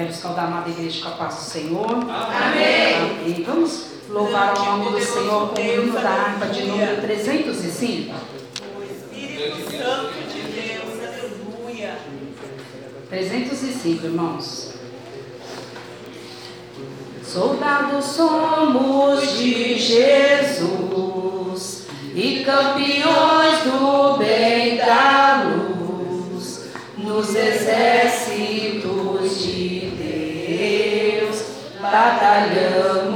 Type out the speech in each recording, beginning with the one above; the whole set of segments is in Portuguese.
quero escaldar a amada igreja com a paz do Senhor. Amém. Amém. Vamos louvar o nome do Senhor com o hino da harpa de número 305. O Espírito Santo de Deus, aleluia. 305, irmãos. Soldados somos de Jesus e campeões do bem da luz. Nos exércitos Hallelujah.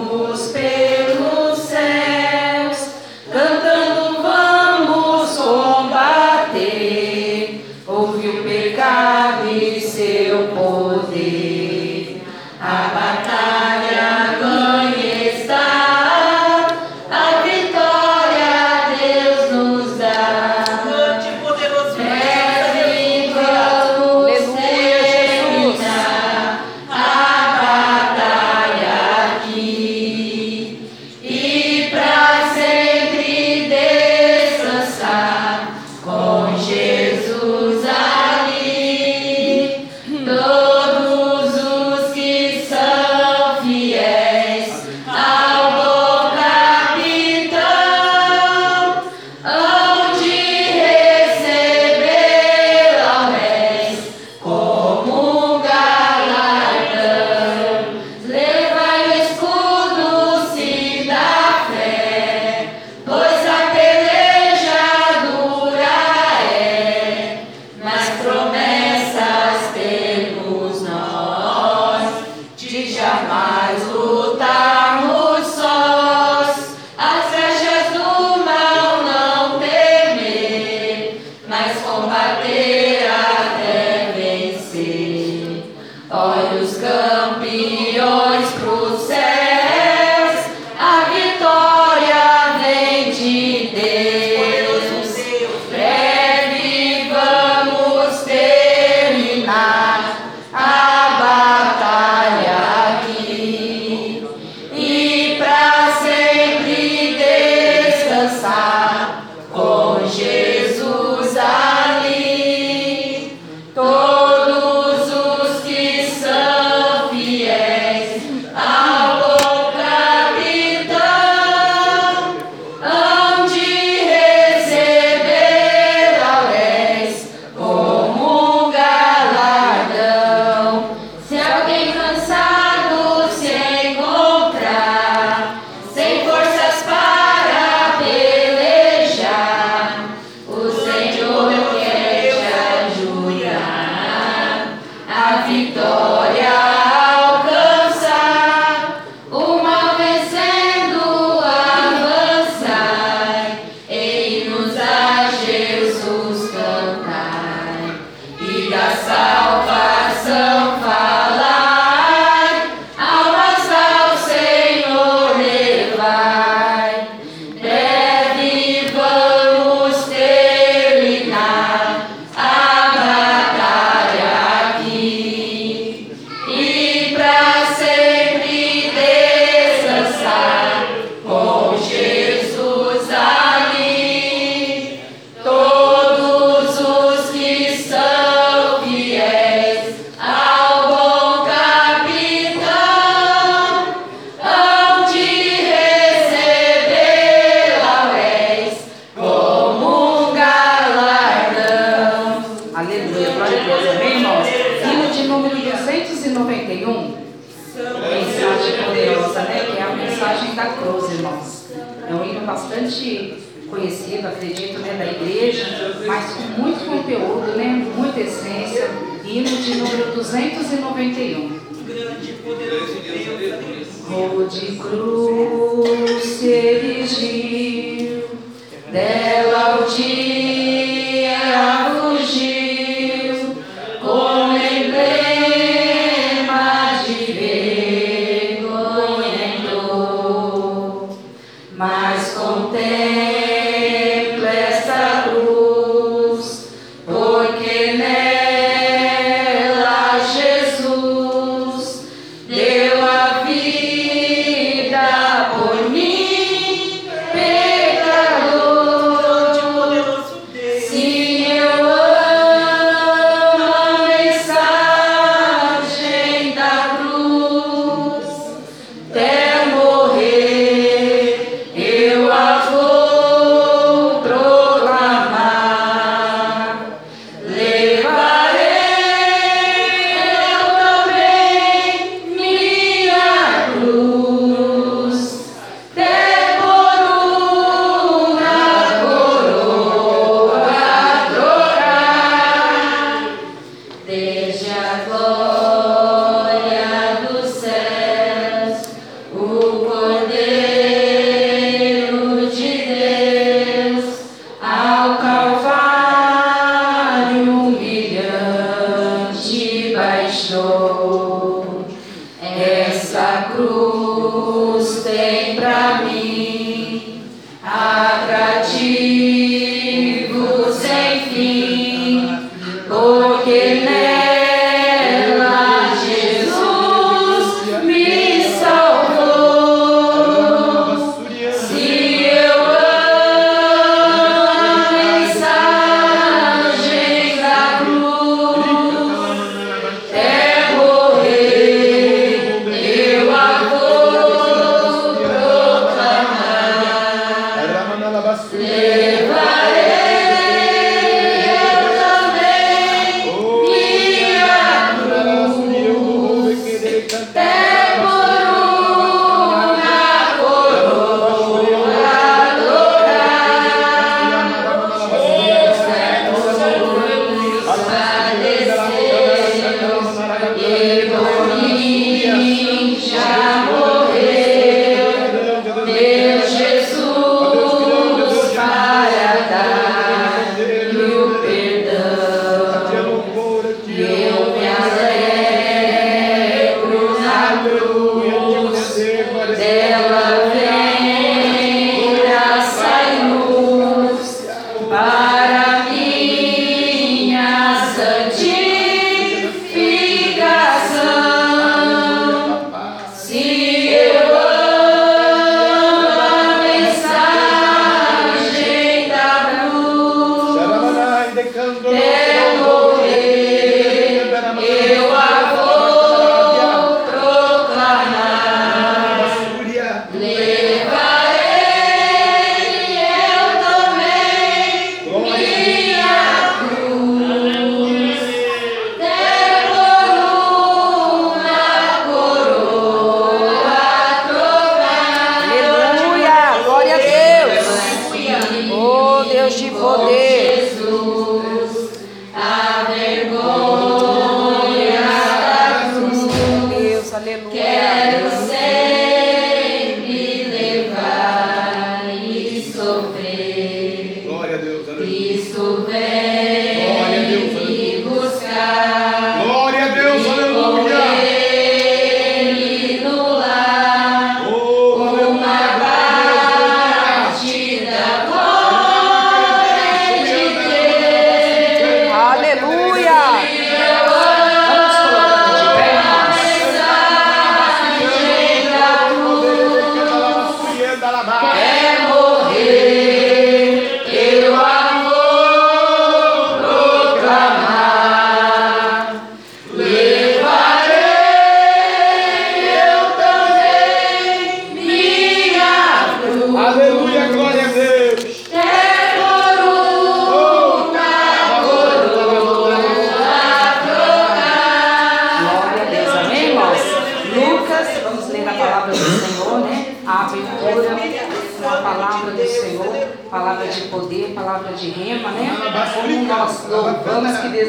de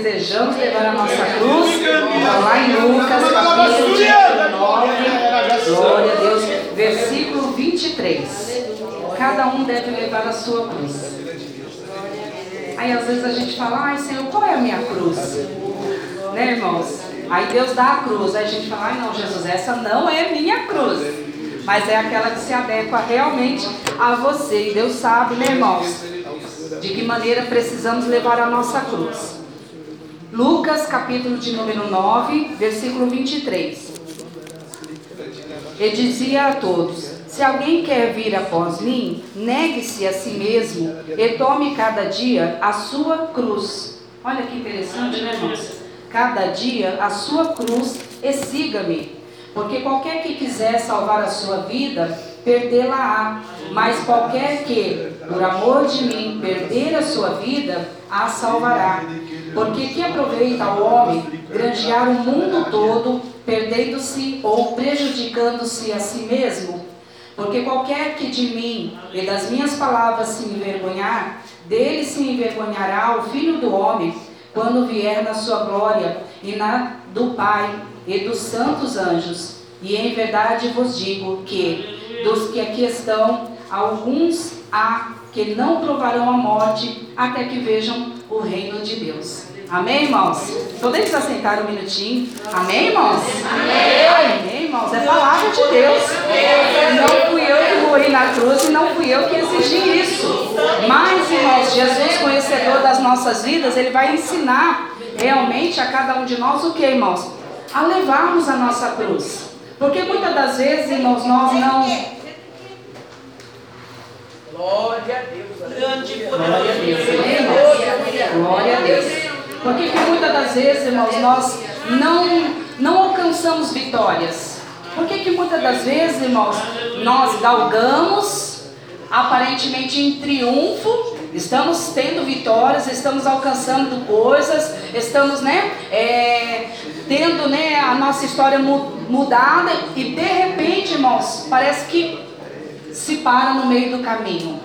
desejamos levar a nossa cruz, Está lá em Lucas, capítulo de 9, glória a Deus, versículo 23. Cada um deve levar a sua cruz. Aí às vezes a gente fala, ai Senhor, qual é a minha cruz? Né, irmãos? Aí Deus dá a cruz, aí a gente fala, ai não, Jesus, essa não é minha cruz. Mas é aquela que se adequa realmente a você. E Deus sabe, né, irmãos? De que maneira precisamos levar a nossa cruz. Lucas, capítulo de número 9, versículo 23. E dizia a todos: Se alguém quer vir após mim, negue-se a si mesmo e tome cada dia a sua cruz. Olha que interessante, né, irmãos? Cada dia a sua cruz e siga-me. Porque qualquer que quiser salvar a sua vida, perdê-la-á. Mas qualquer que, por amor de mim, perder a sua vida, a salvará. Porque que aproveita ao homem granjear o mundo todo, perdendo-se ou prejudicando-se a si mesmo? Porque qualquer que de mim e das minhas palavras se envergonhar, dele se envergonhará o Filho do Homem, quando vier na sua glória e na do Pai e dos santos anjos. E em verdade vos digo que, dos que aqui estão, alguns há que não provarão a morte até que vejam o reino de Deus. Amém, irmãos? Podemos assentar um minutinho? Amém, irmãos? Amém. Amém, irmãos? É palavra de Deus. Não fui eu que morri na cruz e não fui eu que exigi isso. Mas, irmãos, Jesus, conhecedor das nossas vidas, ele vai ensinar realmente a cada um de nós o que, irmãos? A levarmos a nossa cruz. Porque muitas das vezes, irmãos, nós não. Glória a Deus. Grande Glória a Deus. Glória a Deus. Porque que muitas das vezes, irmãos, nós não, não alcançamos vitórias. Porque que muitas das vezes, irmãos, nós galgamos aparentemente em triunfo, estamos tendo vitórias, estamos alcançando coisas, estamos, né, é, tendo, né, a nossa história mudada e de repente, irmãos, parece que se para no meio do caminho.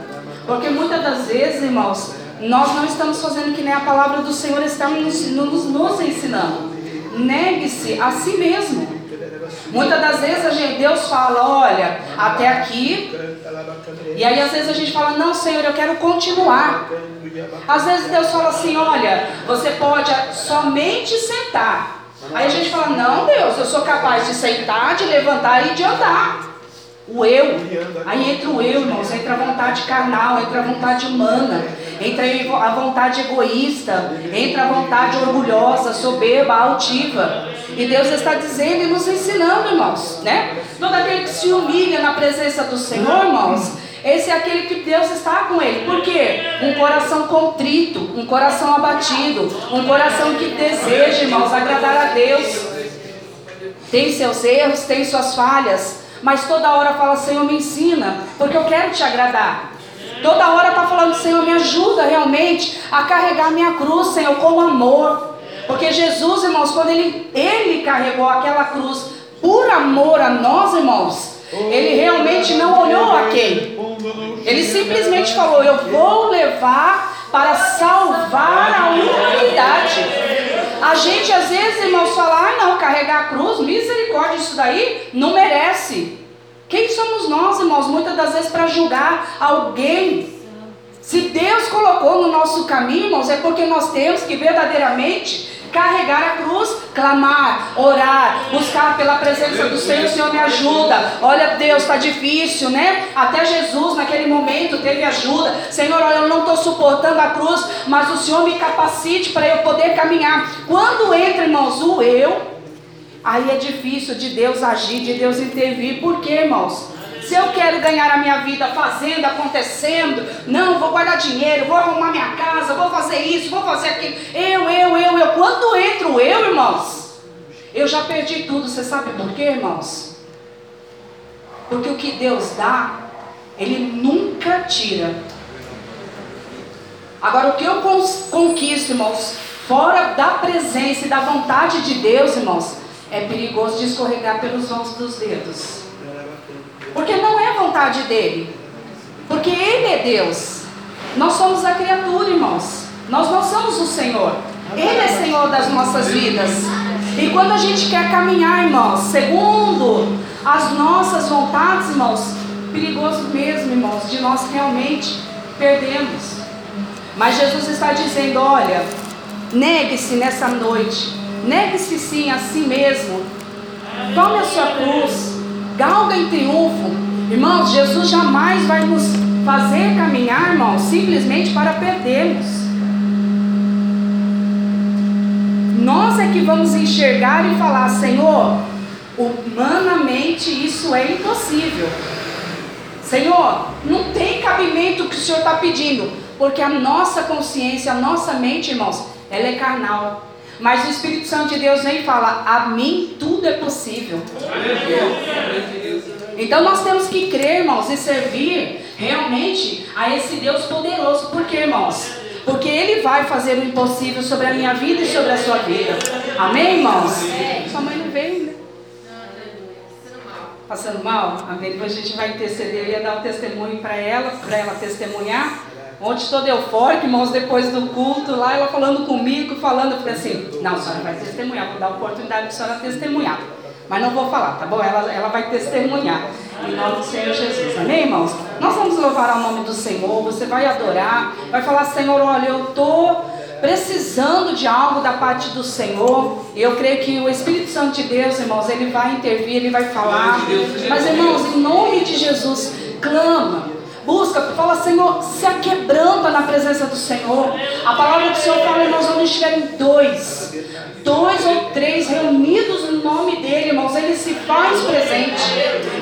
Porque muitas das vezes, irmãos, nós não estamos fazendo que nem a palavra do Senhor está nos, nos, nos ensinando. Negue-se a si mesmo. Muitas das vezes a gente, Deus fala, olha, até aqui. E aí às vezes a gente fala, não, Senhor, eu quero continuar. Às vezes Deus fala assim, olha, você pode somente sentar. Aí a gente fala, não, Deus, eu sou capaz de sentar, de levantar e de andar. O eu. Aí entra o eu, irmãos, entra a vontade carnal, entra a vontade humana, entra a vontade egoísta, entra a vontade orgulhosa, soberba, altiva. E Deus está dizendo e nos ensinando, irmãos, né? Todo aquele que se humilha na presença do Senhor, irmãos, esse é aquele que Deus está com ele. Por quê? Um coração contrito, um coração abatido, um coração que deseja, irmãos, agradar a Deus. Tem seus erros, tem suas falhas, mas toda hora fala: Senhor, me ensina, porque eu quero te agradar. Toda hora está falando: Senhor, me ajuda realmente a carregar minha cruz, Senhor, com amor. Porque Jesus, irmãos, quando ele, ele carregou aquela cruz por amor a nós, irmãos, ele realmente não olhou a quem. Ele simplesmente falou: Eu vou levar para salvar a humanidade. A gente às vezes, irmãos, fala: Ah, não, carregar a cruz, misericórdia, isso daí não merece. Quem somos nós, irmãos, muitas das vezes para julgar alguém se Deus colocou no nosso caminho, irmãos, é porque nós temos que verdadeiramente carregar a cruz, clamar, orar, buscar pela presença do Senhor, Senhor me ajuda. Olha, Deus, está difícil, né? Até Jesus naquele momento teve ajuda. Senhor, olha, eu não estou suportando a cruz, mas o Senhor me capacite para eu poder caminhar. Quando entra, irmãos, o eu, aí é difícil de Deus agir, de Deus intervir. Por quê, irmãos? Se eu quero ganhar a minha vida fazendo, acontecendo, não, vou guardar dinheiro, vou arrumar minha casa, vou fazer isso, vou fazer aquilo. Eu, eu, eu, eu. Quando entro eu, irmãos, eu já perdi tudo. Você sabe por quê, irmãos? Porque o que Deus dá, Ele nunca tira. Agora, o que eu conquisto, irmãos, fora da presença e da vontade de Deus, irmãos, é perigoso de escorregar pelos vãos dos dedos. Porque não é vontade dele. Porque ele é Deus. Nós somos a criatura, irmãos. Nós não somos o Senhor. Ele é Senhor das nossas vidas. E quando a gente quer caminhar, irmãos, segundo as nossas vontades, irmãos, perigoso mesmo, irmãos, de nós realmente perdermos. Mas Jesus está dizendo: olha, negue-se nessa noite, negue-se sim a si mesmo, tome a sua cruz, galga em triunfo. Irmãos, Jesus jamais vai nos fazer caminhar, irmãos, simplesmente para perdermos. Nós é que vamos enxergar e falar, Senhor, humanamente isso é impossível. Senhor, não tem cabimento o que o Senhor está pedindo, porque a nossa consciência, a nossa mente, irmãos, ela é carnal. Mas o Espírito Santo de Deus vem e fala: A mim tudo é possível. Então nós temos que crer, irmãos, e servir realmente a esse Deus poderoso. Por quê, irmãos? Porque Ele vai fazer o impossível sobre a minha vida e sobre a sua vida. Amém, irmãos? Sua mãe não veio, né? Passando mal? Amém. Depois a gente vai interceder. Eu ia dar o testemunho para ela, para ela testemunhar. Ontem toda eufórica, irmãos, depois do culto lá, ela falando comigo, falando, eu falei assim, não, a senhora vai testemunhar, vou dar a oportunidade para a senhora testemunhar. Mas não vou falar, tá bom? Ela, ela vai testemunhar. Em nome do Senhor Jesus. Amém, irmãos? Nós vamos louvar ao nome do Senhor. Você vai adorar, vai falar, Senhor, olha, eu estou precisando de algo da parte do Senhor. Eu creio que o Espírito Santo de Deus, irmãos, ele vai intervir, ele vai falar. Mas, irmãos, em nome de Jesus, clama Busca, fala, Senhor, se aquebranta na presença do Senhor. A palavra do Senhor fala, nós vamos estiver em dois, dois ou três reunidos no nome dele, irmãos, ele se faz presente.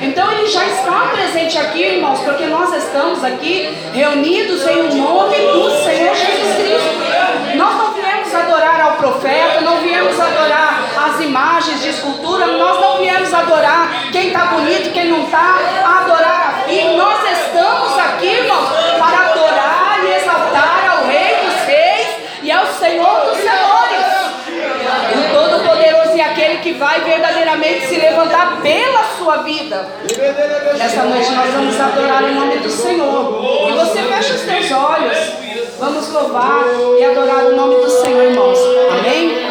Então ele já está presente aqui, irmãos, porque nós estamos aqui reunidos em nome do Senhor Jesus Cristo. Nós não viemos adorar ao profeta, não viemos adorar as imagens de escultura, nós não viemos adorar quem está bonito, quem não está, adorar a. Nós estamos aqui, irmãos, para adorar e exaltar ao Rei dos Reis e ao Senhor dos Senhores. O Todo-Poderoso e aquele que vai verdadeiramente se levantar pela sua vida. Nessa noite nós vamos adorar o nome do Senhor. E você fecha os teus olhos. Vamos louvar e adorar o nome do Senhor, irmãos. Amém?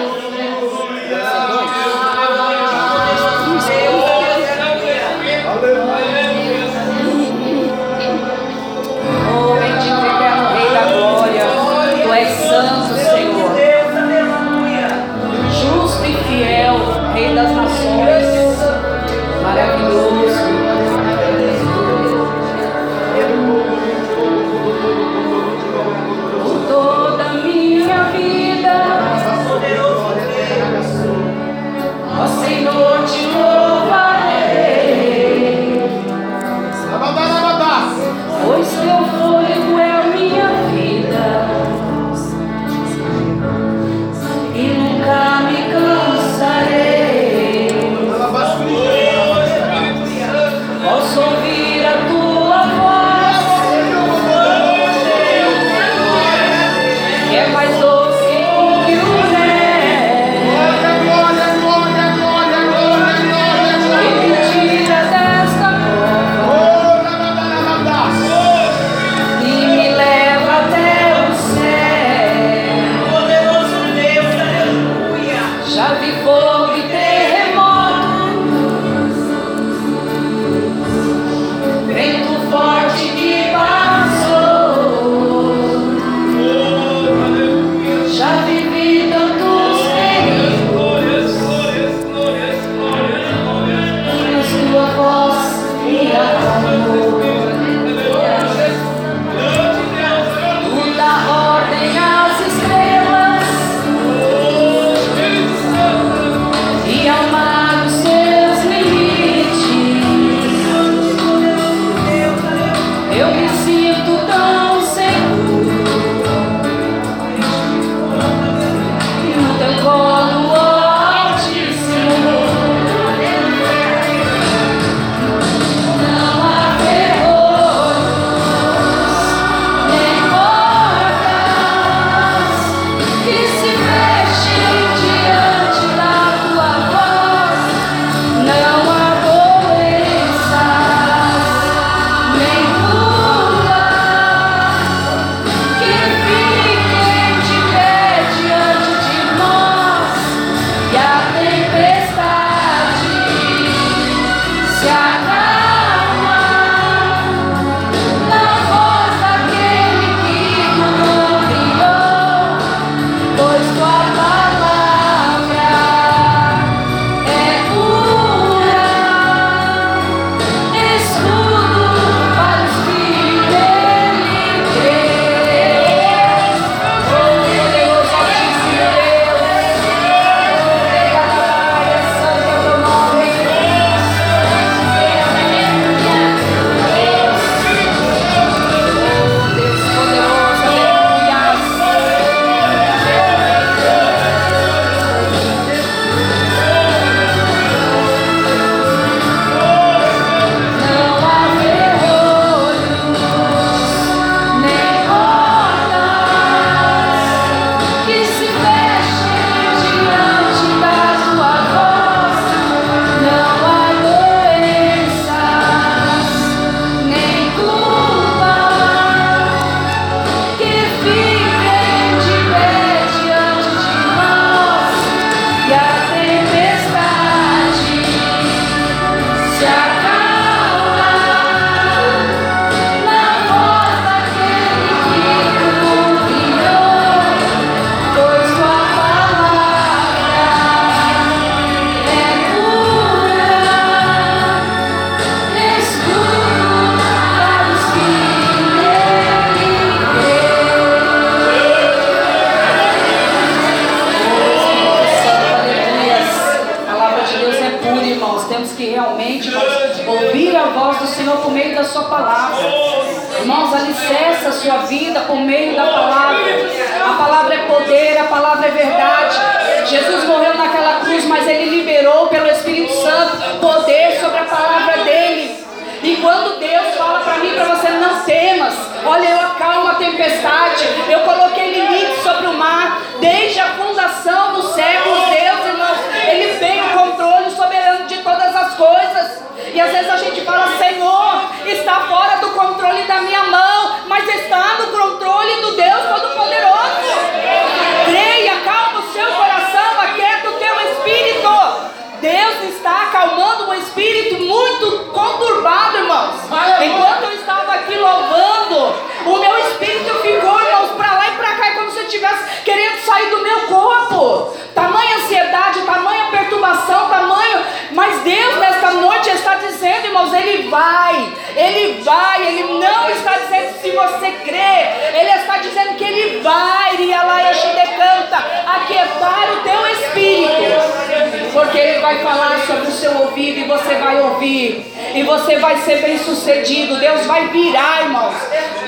seu ouvido e você vai ouvir. E você vai ser bem sucedido. Deus vai virar, irmãos.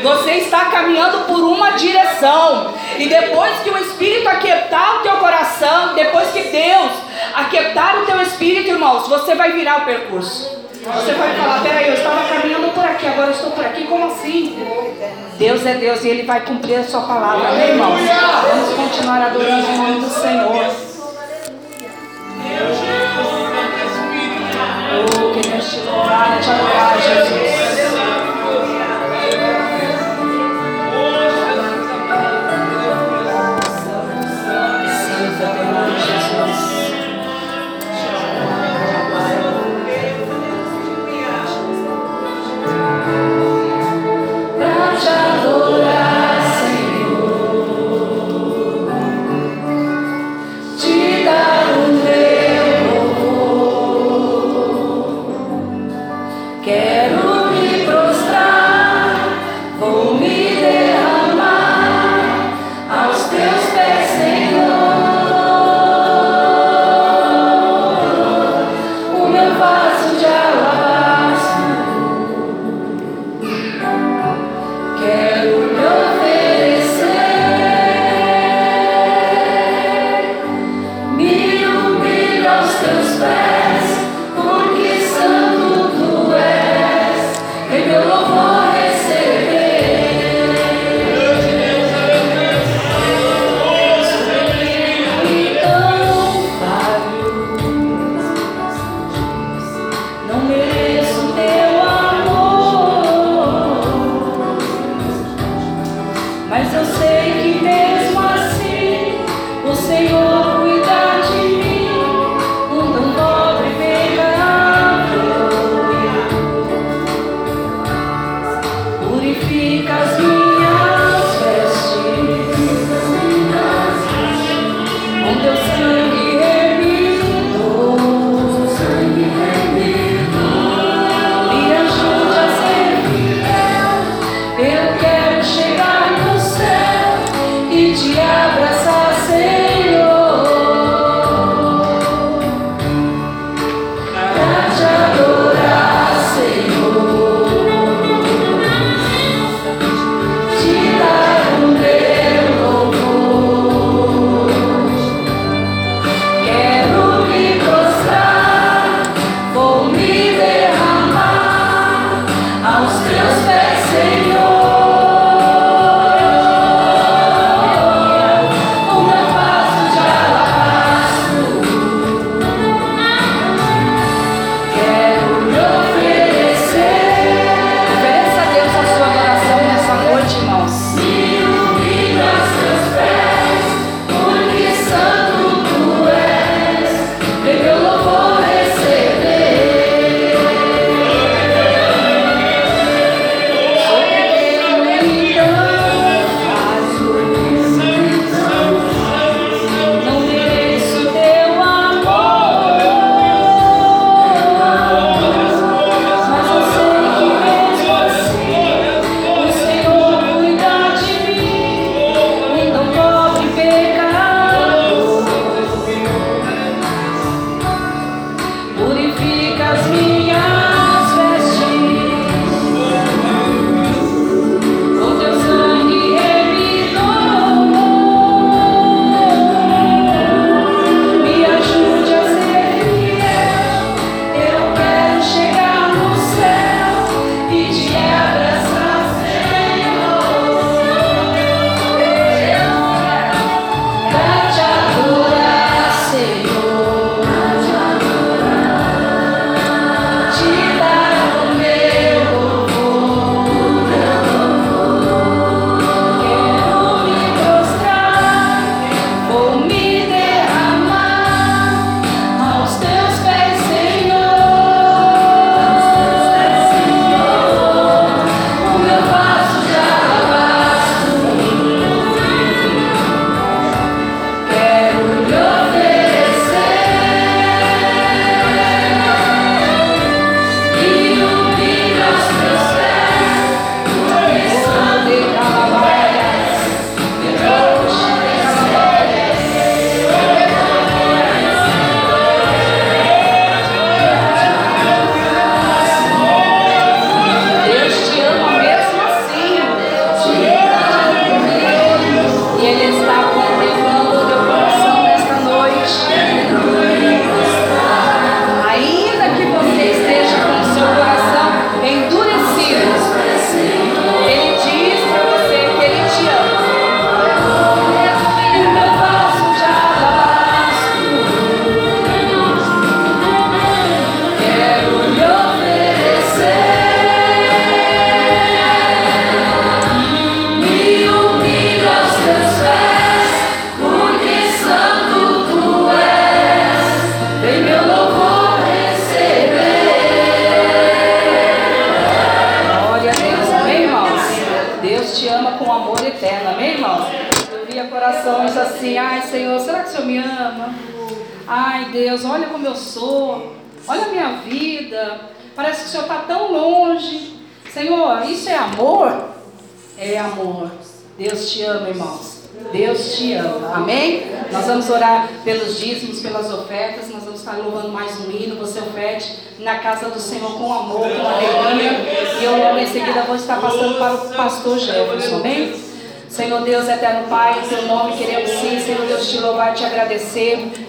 Você está caminhando por uma direção. E depois que o Espírito aquietar o teu coração, depois que Deus aquietar o teu espírito, irmãos, você vai virar o percurso. Você vai falar, peraí, eu estava caminhando por aqui, agora eu estou por aqui, como assim? Deus é Deus e Ele vai cumprir a sua palavra, amém, irmãos? Vamos continuar adorando o nome do Senhor. Oh, queremos te louvar e te adorar, Jesus.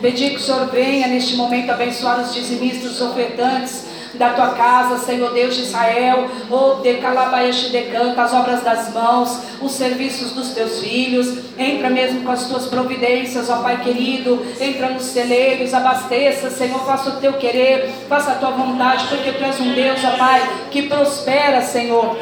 Pedir que o Senhor venha neste momento abençoar os dizimistas, os ofertantes da tua casa, Senhor Deus de Israel, oh, decalabaeste decanta, as obras das mãos, os serviços dos teus filhos, entra mesmo com as tuas providências, ó Pai querido, entra nos celeiros, abasteça, Senhor, faça o teu querer, faça a tua vontade, porque tu és um Deus, ó Pai, que prospera, Senhor.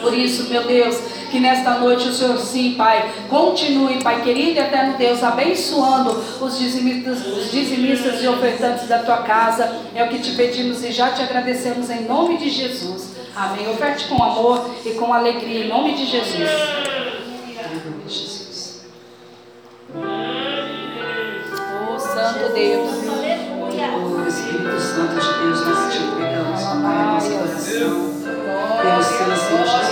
Por isso, meu Deus, que nesta noite o Senhor, sim, Pai, continue, Pai querido e eterno Deus, abençoando os dizimistas, os dizimistas e ofertantes da tua casa. É o que te pedimos e já te agradecemos em nome de Jesus. Amém. Oferte com amor e com alegria em nome de Jesus. Em nome de Jesus. Oh, Santo Deus. O Espírito Santo de Deus, nós te entregamos, ó Pai, nosso coração. Pelo Senhor Jesus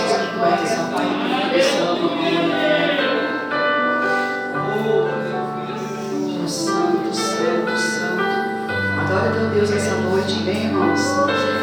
Deus essa noite, bem, irmãos.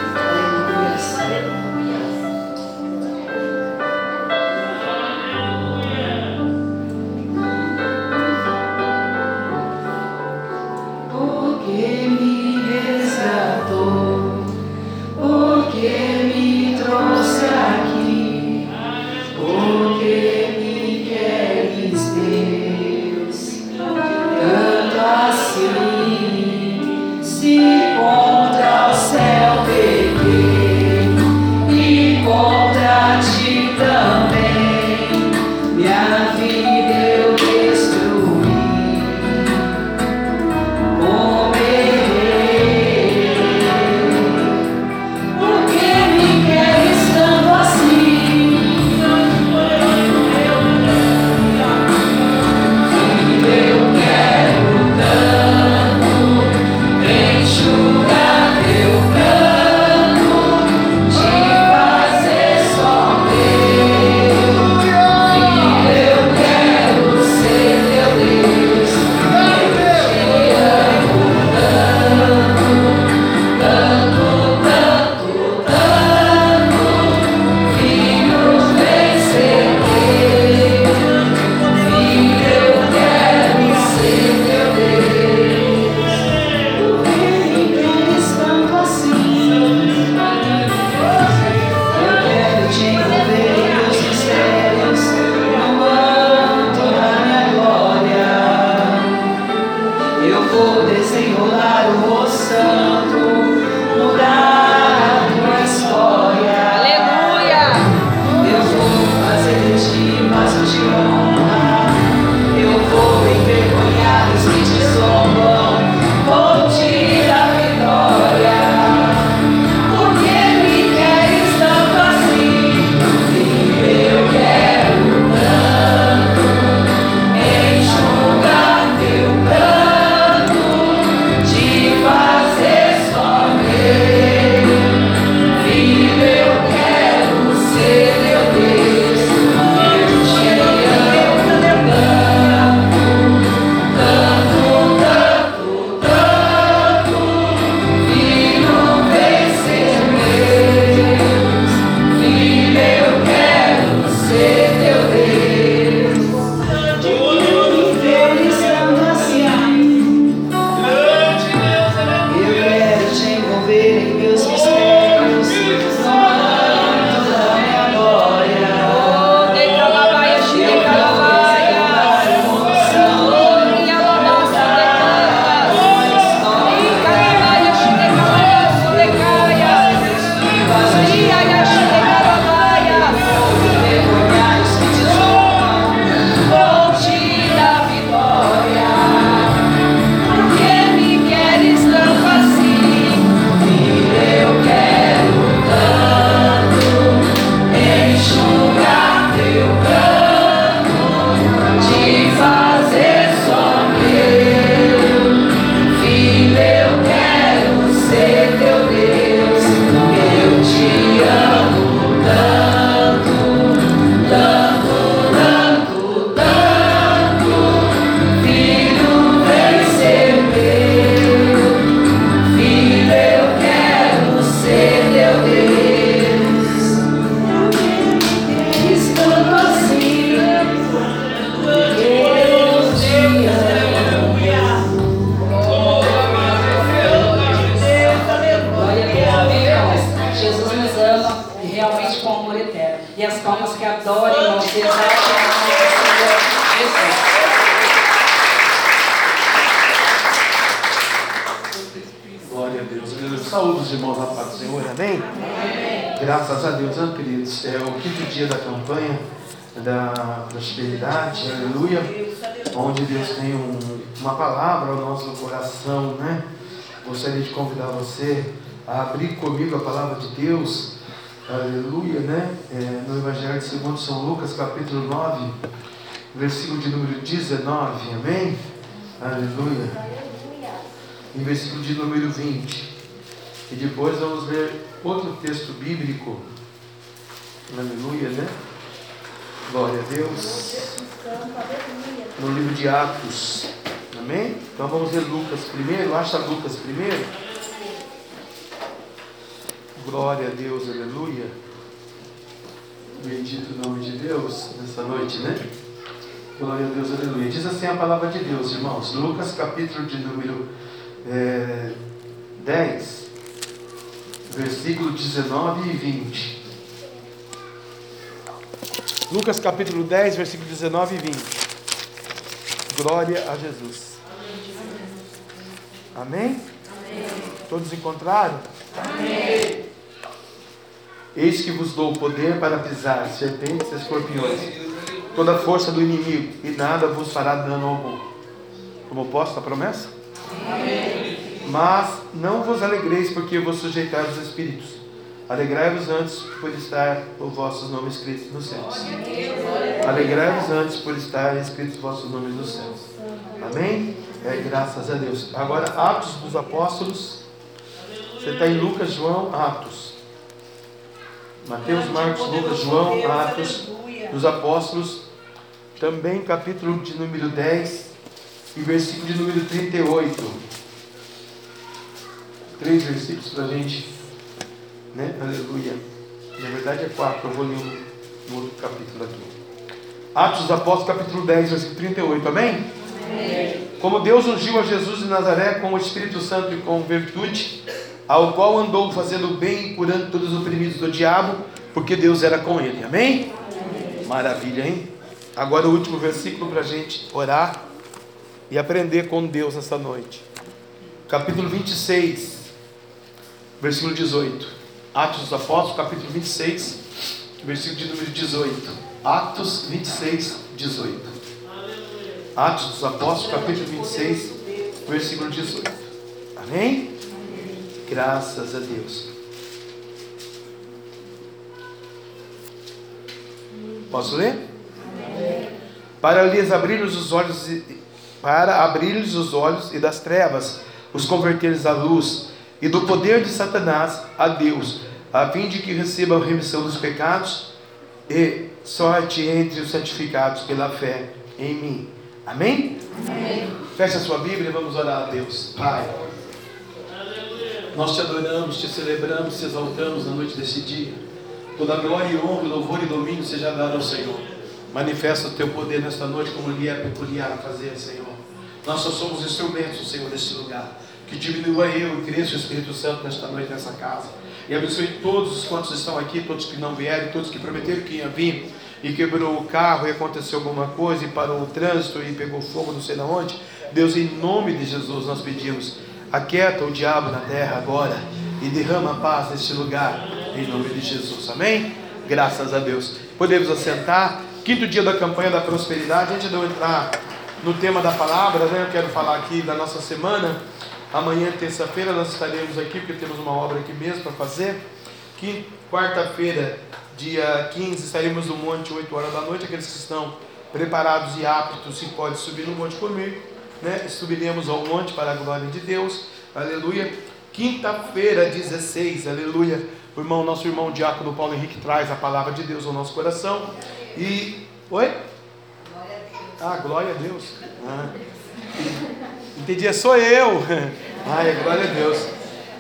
Capítulo de número é, 10, versículo 19 e 20. Lucas capítulo 10, versículo 19 e 20. Glória a Jesus. Amém? Amém. Todos encontraram? Amém. Eis que vos dou o poder para pisar serpentes e escorpiões, toda a força do inimigo, e nada vos fará dano algum. Posso a promessa? Amém. Mas não vos alegreis porque vos sujeitais os espíritos. Alegrai-vos antes por estar os vossos nomes escritos nos céus. Alegrai-vos antes por estar escritos os vossos nomes nos céus. Amém? É, graças a Deus. Agora, Atos dos Apóstolos. Você está em Lucas, João, Atos. Mateus, Marcos, Lucas, João, Atos dos Apóstolos. Também capítulo de número 10 e versículo de número 38. Três versículos para a gente. Né? Aleluia. Na verdade é quatro, eu vou ler no, outro capítulo aqui. Atos dos Apóstolos, capítulo 10, versículo 38. Amém? Amém? Como Deus ungiu a Jesus de Nazaré com o Espírito Santo e com virtude, ao qual andou fazendo bem e curando todos os oprimidos do diabo, porque Deus era com ele. Amém? Amém. Maravilha, hein? Agora o último versículo para a gente orar e aprender com Deus essa noite. Capítulo 26, versículo 18. Atos dos Apóstolos, capítulo 26, versículo de número 18. Atos 26, 18. Atos dos Apóstolos, capítulo 26, versículo 18. Amém? Graças a Deus. Posso ler? Para lhes abrir os olhos para abrir-lhes os olhos e das trevas os converteres à luz e do poder de Satanás a Deus, a fim de que recebam remissão dos pecados e sorte entre os santificados pela fé em mim. Amém? Amém. Feche a sua Bíblia e vamos orar a Deus. Pai, nós te adoramos, te celebramos, te exaltamos na noite desse dia. Toda glória e honra, louvor e domínio seja dado ao Senhor. Manifesta o teu poder nesta noite como lhe é peculiar a fazer, Senhor. Nós só somos instrumentos, Senhor, neste lugar. Que diminua eu e cresça o Espírito Santo nesta noite, nessa casa. E abençoe todos os quantos estão aqui, todos que não vieram, todos que prometeram que iam vir e quebrou o carro e aconteceu alguma coisa e parou o trânsito e pegou fogo, não sei na onde. Deus, em nome de Jesus, nós pedimos, aquieta o diabo na terra agora e derrama paz neste lugar, em nome de Jesus. Amém? Graças a Deus. Podemos assentar. Quinto dia da campanha da prosperidade. Antes de eu entrar no tema da palavra, né, eu quero falar aqui da nossa semana. Amanhã, terça-feira, nós estaremos aqui porque temos uma obra aqui mesmo para fazer. Quarta-feira, dia 15, estaremos no monte 8 horas da noite. Aqueles que estão preparados e aptos, se pode subir no monte comigo. Né? Subiremos ao monte para a glória de Deus. Aleluia. Quinta-feira, 16, aleluia. O irmão, nosso irmão Diácono Paulo Henrique traz a palavra de Deus ao nosso coração. E. Oi? Ah, glória a Deus. Ah. Entendi, é sou eu. Ai, glória a Deus.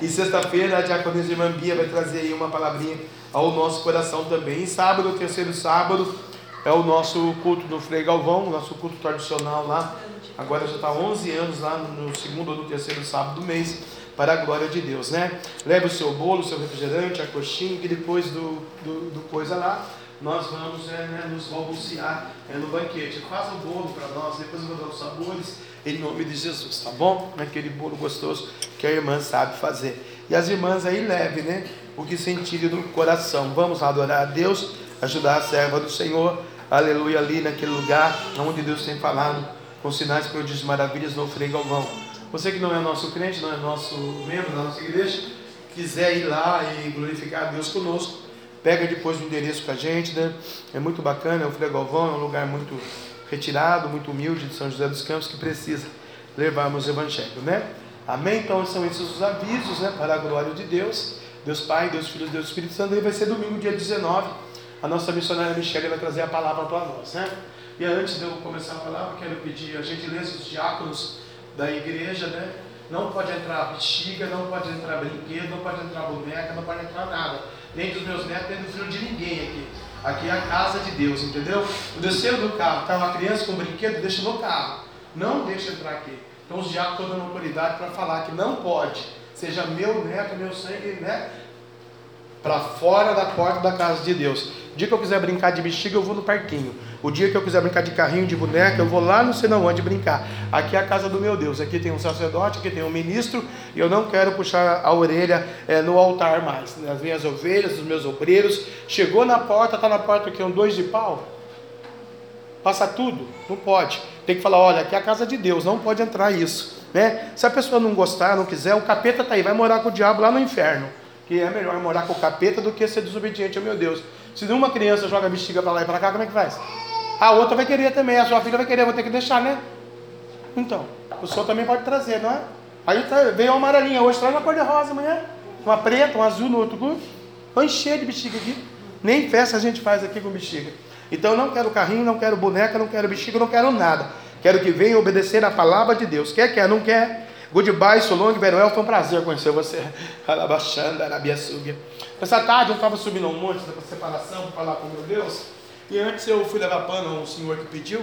E sexta-feira a diaconisa irmã Bia vai trazer aí uma palavrinha ao nosso coração também. E sábado, o terceiro sábado, é o nosso culto no Frei Galvão, nosso culto tradicional lá. Agora já está 11 anos lá no segundo ou no terceiro sábado do mês, para a glória de Deus, né? Leve o seu bolo, o seu refrigerante, a coxinha, e depois do, do, do coisa lá, nós vamos é, né, nos balbuciar é, no banquete. Faça o bolo para nós, depois eu vou dar os sabores em nome de Jesus, tá bom? Naquele bolo gostoso que a irmã sabe fazer. E as irmãs aí leve, né? O que sentirem no coração. Vamos adorar a Deus, ajudar a serva do Senhor, aleluia, ali naquele lugar onde Deus tem falado, com sinais, prodígios, maravilhas no Frei Galvão. Você que não é nosso crente, não é nosso membro da nossa igreja, quiser ir lá e glorificar a Deus conosco, pega depois o endereço com a gente, né? É muito bacana, o Frei Galvão é um lugar muito retirado, muito humilde de São José dos Campos que precisa levarmos o Evangelho, né? Amém? Então são esses os avisos, né? Para a glória de Deus, Deus Pai, Deus Filho, Deus Espírito Santo. E vai ser domingo, dia 19. A nossa missionária Michelle vai trazer a palavra para nós, né? E antes de eu começar a palavra, quero pedir a gentileza dos diáconos da igreja, né? Não pode entrar bexiga, não pode entrar brinquedo, não pode entrar boneca, não pode entrar nada. Nem dos meus netos, nem do filho de ninguém aqui. Aqui é a casa de Deus, entendeu? Desceu do carro, está uma criança com um brinquedo, deixa no carro. Não deixa entrar aqui. Então os diabos estão dando autoridade para falar que não pode. Seja meu neto, meu sangue, né? Para fora da porta da casa de Deus. O dia que eu quiser brincar de bexiga, eu vou no parquinho. O dia que eu quiser brincar de carrinho, de boneca, eu vou lá não sei não onde brincar. Aqui é a casa do meu Deus. Aqui tem um sacerdote, aqui tem um ministro. E eu não quero puxar a orelha é, no altar mais. As minhas ovelhas, os meus obreiros. Chegou na porta, está na porta é um dois de pau. Passa tudo. Não pode. Tem que falar, olha, aqui é a casa de Deus. Não pode entrar isso. Né? Se a pessoa não gostar, não quiser, o capeta está aí. Vai morar com o diabo lá no inferno. Que é melhor morar com o capeta do que ser desobediente ao meu Deus. Se uma criança joga bexiga para lá e para cá, como é que faz? A outra vai querer também, a sua filha vai querer, vou ter que deixar, né? Então, o senhor também pode trazer, não é? Aí tá, veio uma amarelinha, hoje traz uma cor de rosa amanhã, uma preta, um azul no outro grupo. Vai encher de bexiga aqui. Nem festa a gente faz aqui com bexiga. Então eu não quero carrinho, não quero boneca, não quero bexiga, não quero nada. Quero que venha obedecer a palavra de Deus. Quer, quer, não quer? Goodbye, Solong, Veruel, foi um prazer conhecer você. Alabaxanda, Arabiaçuga. Essa tarde eu estava subindo um monte da separação para falar com meu Deus. E antes eu fui levar pano a um senhor que pediu.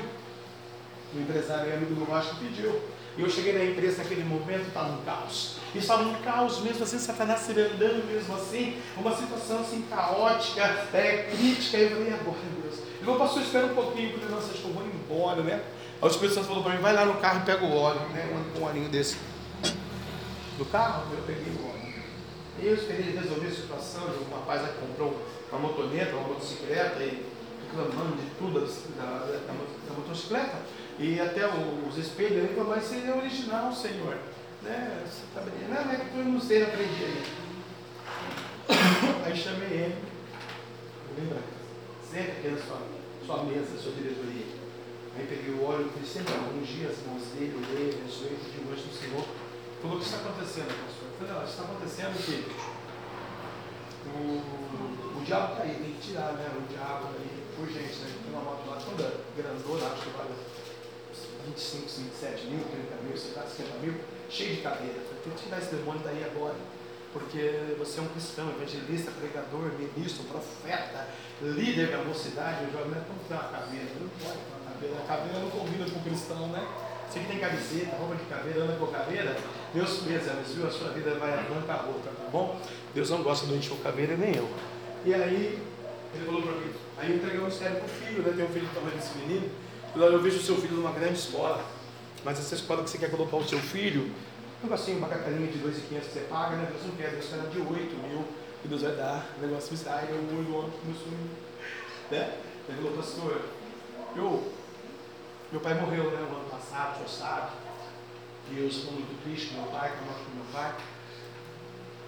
Um empresário amigo do Macho pediu. E eu cheguei na empresa naquele momento, estava um caos. E estava um caos mesmo, assim, Satanás se andando mesmo assim, uma situação assim caótica, é, crítica. E eu falei, agora, Deus. Ele falou, pastor, espera um pouquinho, porque nossa, acho que eu vou embora, né? Aí o Espírito Santo falou para mim, vai lá no carro e pega o óleo, né? Um, um olhinho desse. Do carro, eu peguei o óleo. E eu esperei resolver a situação de um rapaz que comprou uma motoneta, uma motocicleta e reclamando de tudo da, da, da, motocicleta. E até os espelhos, ele falou, mas você é original, senhor. Né? Você tá brincando? Não, é que eu não sei, aprendi ainda. Aí chamei ele. Lembra? Senta aqui na sua, sua mesa, sua diretoria. Aí peguei o óleo, falei, sempre ungi as mãos dele, olhei, abençoei, um anjo do Senhor. Falou, o que está acontecendo, pastor? Eu falei, não, está acontecendo que o, o diabo está aí, tem que tirar né, o diabo aí, urgente, né? Tem uma moto lá toda grandona, acho que vale 25, 27 mil, 30 mil, 50 mil, cheio de cadeira. Tem que tirar esse demônio daí agora. Porque você é um cristão, evangelista, pregador, ministro, profeta, líder da mocidade, o jovem não é uma caveira, não pode ter uma caveira, a caveira não combina com o cristão, né? Você que tem camiseta, roupa de caveira, anda com caveira, Deus preserve, viu? A sua vida vai a bancarrota, tá bom? Deus não gosta do enxo caveira nem eu. E aí, ele falou para mim, aí eu entreguei um mistério pro filho, né? Tem um filho do tamanho desse menino. Falei, eu vejo o seu filho numa grande escola, mas essa escola que você quer colocar o seu filho, um negocinho, uma carteirinha de 2.500 que você paga, né? Deus não quer, Deus quer de 8 mil, que Deus vai dar, o negócio sai, eu olho o começou a né? Ele falou, pastor, eu, meu pai morreu, né, no ano passado, o senhor sabe, e eu estou muito triste com meu pai, com morte do meu pai.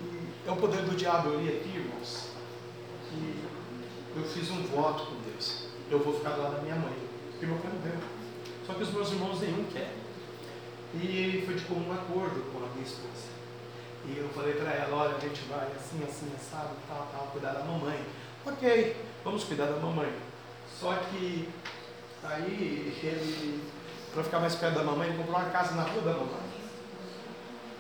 E é o poder do diabo, eu li aqui, irmãos, que eu fiz um voto com Deus. Eu vou ficar lado da minha mãe, porque meu pai morreu. Só que os meus irmãos nenhum quer. E foi de comum acordo com a minha esposa. E eu falei para ela, olha, a gente vai assim, assim, assado, tal, tal, cuidar da mamãe. Ok, vamos cuidar da mamãe. Só que aí ele, para ficar mais perto da mamãe, ele comprou uma casa na rua da mamãe.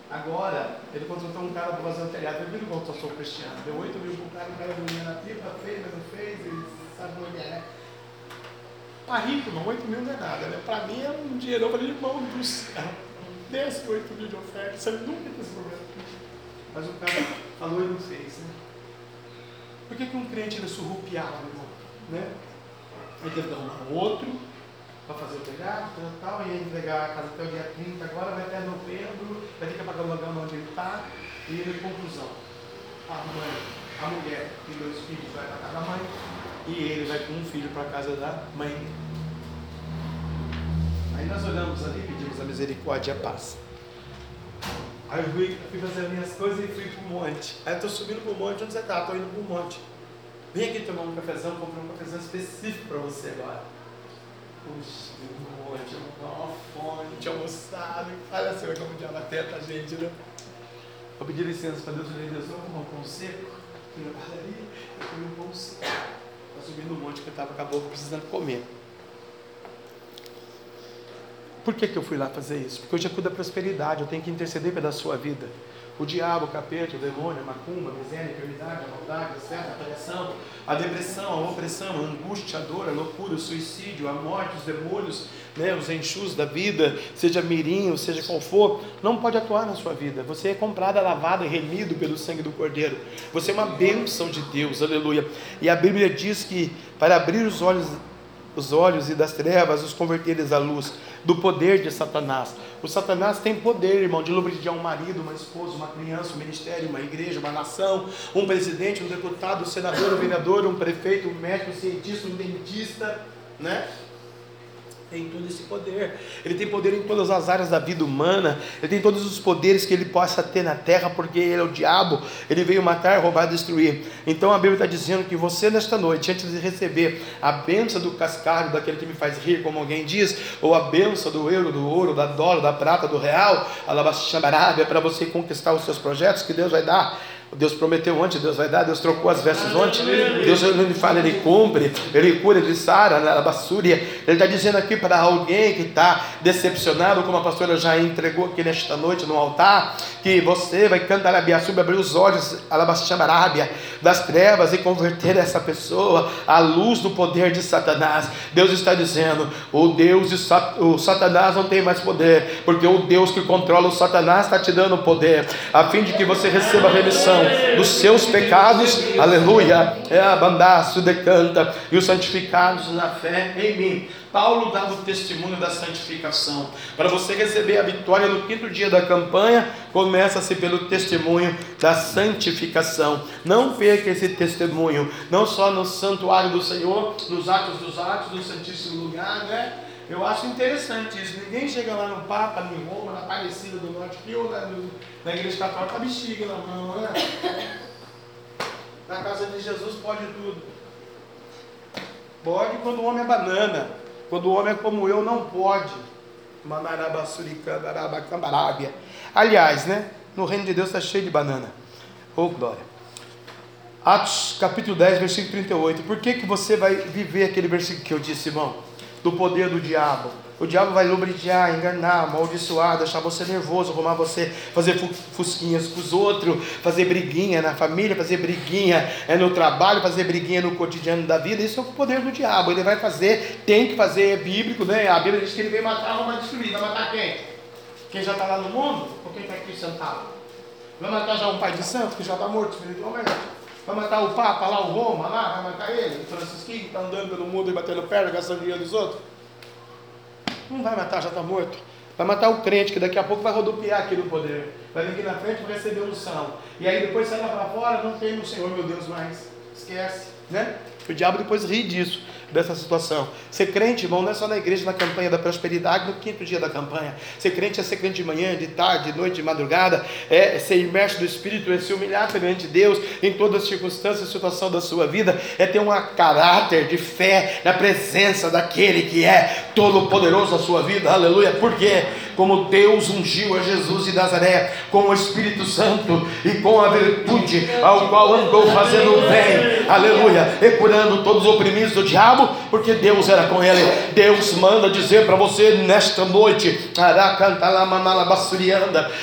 Agora, ele contratou um cara para fazer um telhado. Ele quanto eu sou cristiano. Deu 8 mil para o cara, o cara dormia na pipa, fez, mas não fez, e sabe como é, né? Tá rico, irmão, 8 mil não é nada, né? Para mim é um dinheiro, eu falei, irmão do céu, desce 8 mil de oferta, você nunca tem esse problema. Mas o cara falou e não fez, né? Por que, que um crente ele é surrupiado, irmão? Né? Ele teve que arrumar outro, para fazer o telhado, tal, ia entregar a casa até o dia 30, agora vai até novembro, vai ter que pagar o lugar onde ele está, e ele, conclusão, a mãe, a mulher tem dois filhos, vai para casa da mãe, e ele vai com um filho para casa da mãe. Aí nós olhamos ali, pedimos a misericórdia e a paz. Aí eu fui, fui fazer as minhas coisas e fui para o monte. Aí eu estou subindo para o monte, onde você está? Estou indo para o monte. Vem aqui tomar um cafezão, comprei um cafezão específico para você agora. Um monte, eu vou uma fome, tinha almoçado. Olha, Senhor, como o diabo atenta a gente, né? Vou pedir licença para Deus, eu falei, Deus, vamos comer um pão seco? Fui na padaria, eu comi um pão seco. Estou subindo no monte que eu estava com a boca precisando comer. Por que, que eu fui lá fazer isso? Porque hoje é tudo da prosperidade, eu tenho que interceder pela sua vida. O diabo, o capeta, o demônio, a macumba, a miséria, a enfermidade, a maldade, a certa, a traição, a depressão, a opressão, a angústia, a dor, a loucura, o suicídio, a morte, os demônios, né, os enxus da vida, seja mirim, seja qual for, não pode atuar na sua vida. Você é comprado, lavado e remido pelo sangue do Cordeiro. Você é uma bênção de Deus, aleluia. E a Bíblia diz que para abrir os olhos, os olhos e das trevas, os converteres à luz do poder de Satanás. O Satanás tem poder, irmão, de lubrificar um marido, uma esposa, uma criança, um ministério, uma igreja, uma nação, um presidente, um deputado, um senador, um vereador, um prefeito, um médico, um cientista, um dentista, né? Tem todo esse poder. Ele tem poder em todas as áreas da vida humana. Ele tem todos os poderes que ele possa ter na terra, porque ele é o diabo. Ele veio matar, roubar, destruir. Então a Bíblia está dizendo que você, nesta noite, antes de receber a benção do cascalho, daquele que me faz rir, como alguém diz, ou a benção do euro, do ouro, da dólar, da prata, do real, alabaxambarábia, para você conquistar os seus projetos que Deus vai dar Deus prometeu ontem, Deus vai dar, Deus trocou as vestes ontem, Deus não fala, Ele cumpre, Ele cura, Ele sara, na bassúria. Ele está dizendo aqui para alguém que está decepcionado, como a pastora já entregou aqui nesta noite no altar, que você vai cantar a Biaçuba, abrir os olhos, Alabaxamarábia, das trevas e converter essa pessoa à luz do poder de Satanás. Deus está dizendo: o Deus e o Satanás não tem mais poder, porque o Deus que controla o Satanás está te dando poder, a fim de que você receba a remissão dos seus pecados, aleluia, é abandaço, decanta, e os santificados na fé em mim. Paulo dava o testemunho da santificação. Para você receber a vitória no quinto dia da campanha, começa-se pelo testemunho da santificação. Não perca esse testemunho, não só no santuário do Senhor, nos atos dos atos, no Santíssimo Lugar, né? Eu acho interessante isso. Ninguém chega lá no Papa, em Roma, na Aparecida do Norte, que ou na, na Igreja Católica, bexiga na mão, né? Na casa de Jesus pode tudo. Pode quando o homem é banana. Quando o homem é como eu, não pode. Manarabasuricambarábia. Aliás, né? No reino de Deus está cheio de banana. Oh, glória. Atos capítulo 10, versículo 38. Por que, que você vai viver aquele versículo que eu disse, irmão? Do poder do diabo. O diabo vai lubrificar, enganar, amaldiçoar, deixar você nervoso, arrumar você, fazer fusquinhas com os outros, fazer briguinha na família, fazer briguinha é, no trabalho, fazer briguinha no cotidiano da vida. Isso é o poder do diabo. Ele vai fazer, tem que fazer, é bíblico, né? A Bíblia diz que ele veio matar, arrumar, destruir. Vai matar quem? Quem já está lá no mundo? Ou quem está aqui sentado? Vai matar já um pai de santo que já está morto espiritualmente? Vai matar o Papa lá, o Roma lá, vai matar ele, o Francisquinho que está andando pelo mundo e batendo perna, gastando dinheiro dos outros? Não vai matar, já está morto. Vai matar o crente, que daqui a pouco vai rodopiar aqui no poder. Vai vir aqui na frente para receber unção. E aí depois sai lá para fora, não tem no Senhor, meu Deus, mais. Esquece, né? O diabo depois ri disso dessa situação. Ser crente, irmão, não é só na igreja na campanha da prosperidade, no quinto dia da campanha. Ser crente é ser crente de manhã, de tarde, de noite, de madrugada, é ser imerso do Espírito, é se humilhar perante Deus em todas as circunstâncias e situação da sua vida, é ter um caráter de fé na presença daquele que é todo-poderoso na sua vida, aleluia. Por quê? Como Deus ungiu a Jesus de Nazaré com o Espírito Santo e com a virtude ao qual andou fazendo bem, aleluia, e curando todos os oprimidos do diabo porque Deus era com ele. Deus manda dizer para você nesta noite,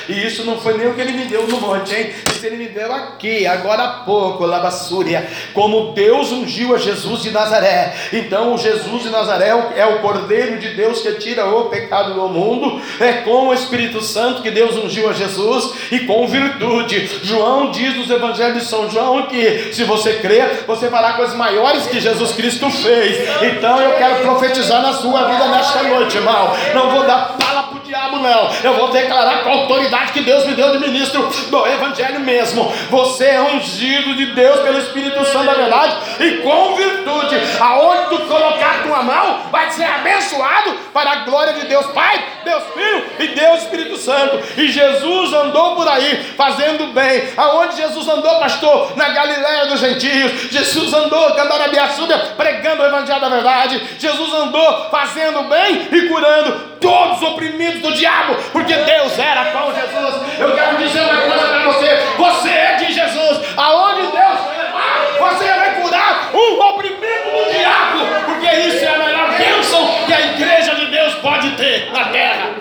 e isso não foi nem o que ele me deu no monte, hein? Isso ele me deu aqui, agora há pouco, Labassúria. Como Deus ungiu a Jesus de Nazaré. Então, o Jesus de Nazaré é o Cordeiro de Deus que tira o pecado do mundo. É é com o Espírito Santo que Deus ungiu a Jesus e com virtude. João diz nos Evangelhos de São João que se você crer, você fará coisas maiores que Jesus Cristo fez. Então eu quero profetizar na sua vida nesta noite, irmão. Não vou dar diabo, não. Eu vou declarar com a autoridade que Deus me deu de ministro do Evangelho mesmo. Você é ungido de Deus pelo Espírito Santo da verdade e com virtude. Aonde tu colocar tua mão, vai ser abençoado para a glória de Deus Pai, Deus Filho e Deus Espírito Santo. E Jesus andou por aí fazendo bem. Aonde Jesus andou, pastor? Na Galiléia dos gentios. Jesus andou, Candarabiaçuda, pregando o Evangelho da verdade. Jesus andou fazendo bem e curando todos os oprimidos do diabo, porque Deus era com Jesus. Eu quero dizer uma coisa para você: você é de Jesus. Aonde Deus levar, você vai curar um oprimido do diabo, porque isso é a melhor bênção que a igreja de Deus pode ter na terra.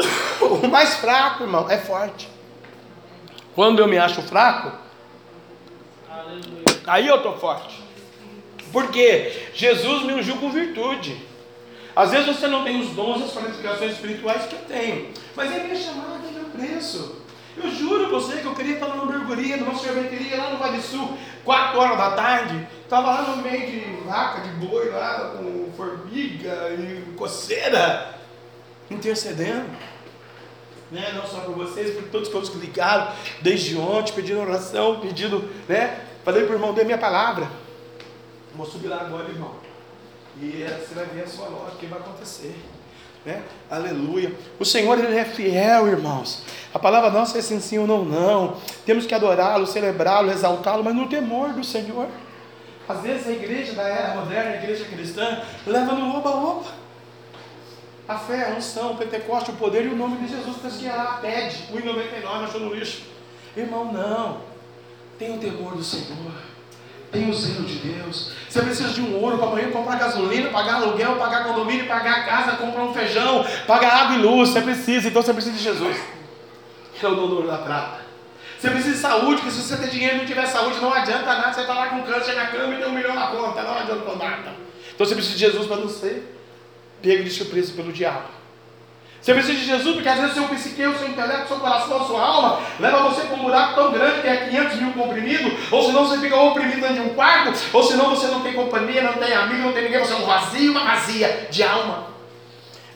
O mais fraco, irmão, é forte. Quando eu me acho fraco, aí eu estou forte. Porque Jesus me ungiu com virtude. Às vezes você não tem os dons e as qualificações espirituais que eu tenho, mas é minha chamada, é meu preço. Eu juro você que eu queria estar numa hamburgueria, numa sorveteria lá no Vale Sul, 4 horas da tarde. Estava lá no meio de vaca, de boi, lá com formiga e coceira, intercedendo. Né? Não só por vocês, por todos todos que ligaram desde ontem, pedindo oração, pedindo, né? Falei para o irmão, dê minha palavra. Vou subir lá agora, irmão. E você vai ver a sua o que vai acontecer. Né? Aleluia. O Senhor ele é fiel, irmãos. A palavra nossa é sim, sim ou não, não. Temos que adorá-lo, celebrá-lo, exaltá-lo, mas no temor do Senhor. Às vezes a igreja da era moderna, a igreja cristã, leva no oba-oba. A fé, a unção, o Pentecoste, o poder e o nome de Jesus. Lá, pede, 1,99, achou no lixo. Irmão, não. Tenha o temor do Senhor. Tem o zelo de Deus. Você precisa de um ouro para amanhã comprar gasolina, pagar aluguel, pagar condomínio, pagar casa, comprar um feijão, pagar água e luz. Você precisa, então você precisa de Jesus. Que é o dono da prata. Você precisa de saúde, porque se você tem dinheiro e não tiver saúde, não adianta nada. Você está lá com câncer na cama e tem um milhão na conta. Não adianta nada. Então você precisa de Jesus para não ser pego de surpresa pelo diabo. Você precisa de Jesus porque às vezes o seu psique, o seu intelecto, o seu coração, a sua alma leva você para um buraco tão grande que é 500 mil comprimido, ou senão você fica oprimido dentro de um quarto, ou senão você não tem companhia, não tem amigo, não tem ninguém, você é um vazio, uma vazia de alma.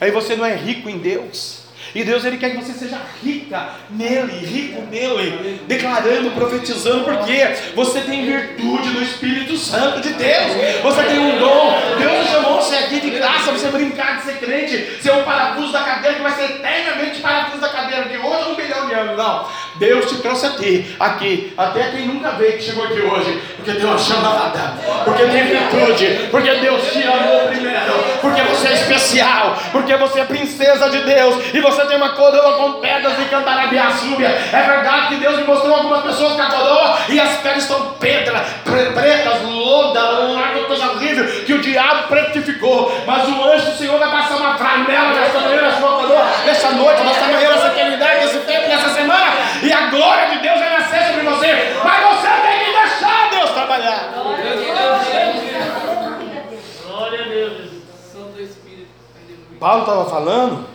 Aí você não é rico em Deus. E Deus ele quer que você seja rica nele, rico nele, declarando, profetizando, porque você tem virtude do Espírito Santo de Deus. Você tem um dom. Deus chamou você aqui de graça, você brincar de ser crente, ser um parafuso da cadeira que vai ser eternamente parafuso da cadeira de hoje um milhão de anos. Não. Deus te trouxe a ti, aqui, até quem nunca veio que chegou aqui hoje, porque tem uma chamada, porque tem virtude, porque Deus te amou primeiro, porque você é especial, porque você é princesa de Deus, e você tem uma coroa com pedras e cantarabiaçúbia. É verdade que Deus me mostrou algumas pessoas com a coroa e as pedras estão pedras, pretas, loda, uma coisa horrível que o diabo pretificou. Mas o anjo do Senhor vai passar uma flanela nessa manhã na sua coroa, nessa noite, nessa manhã, nessa eternidade, nesse tempo, nessa semana, e a glória de Deus vai nascer sobre você. Mas você tem que deixar Deus trabalhar. Glória a Deus. Paulo estava falando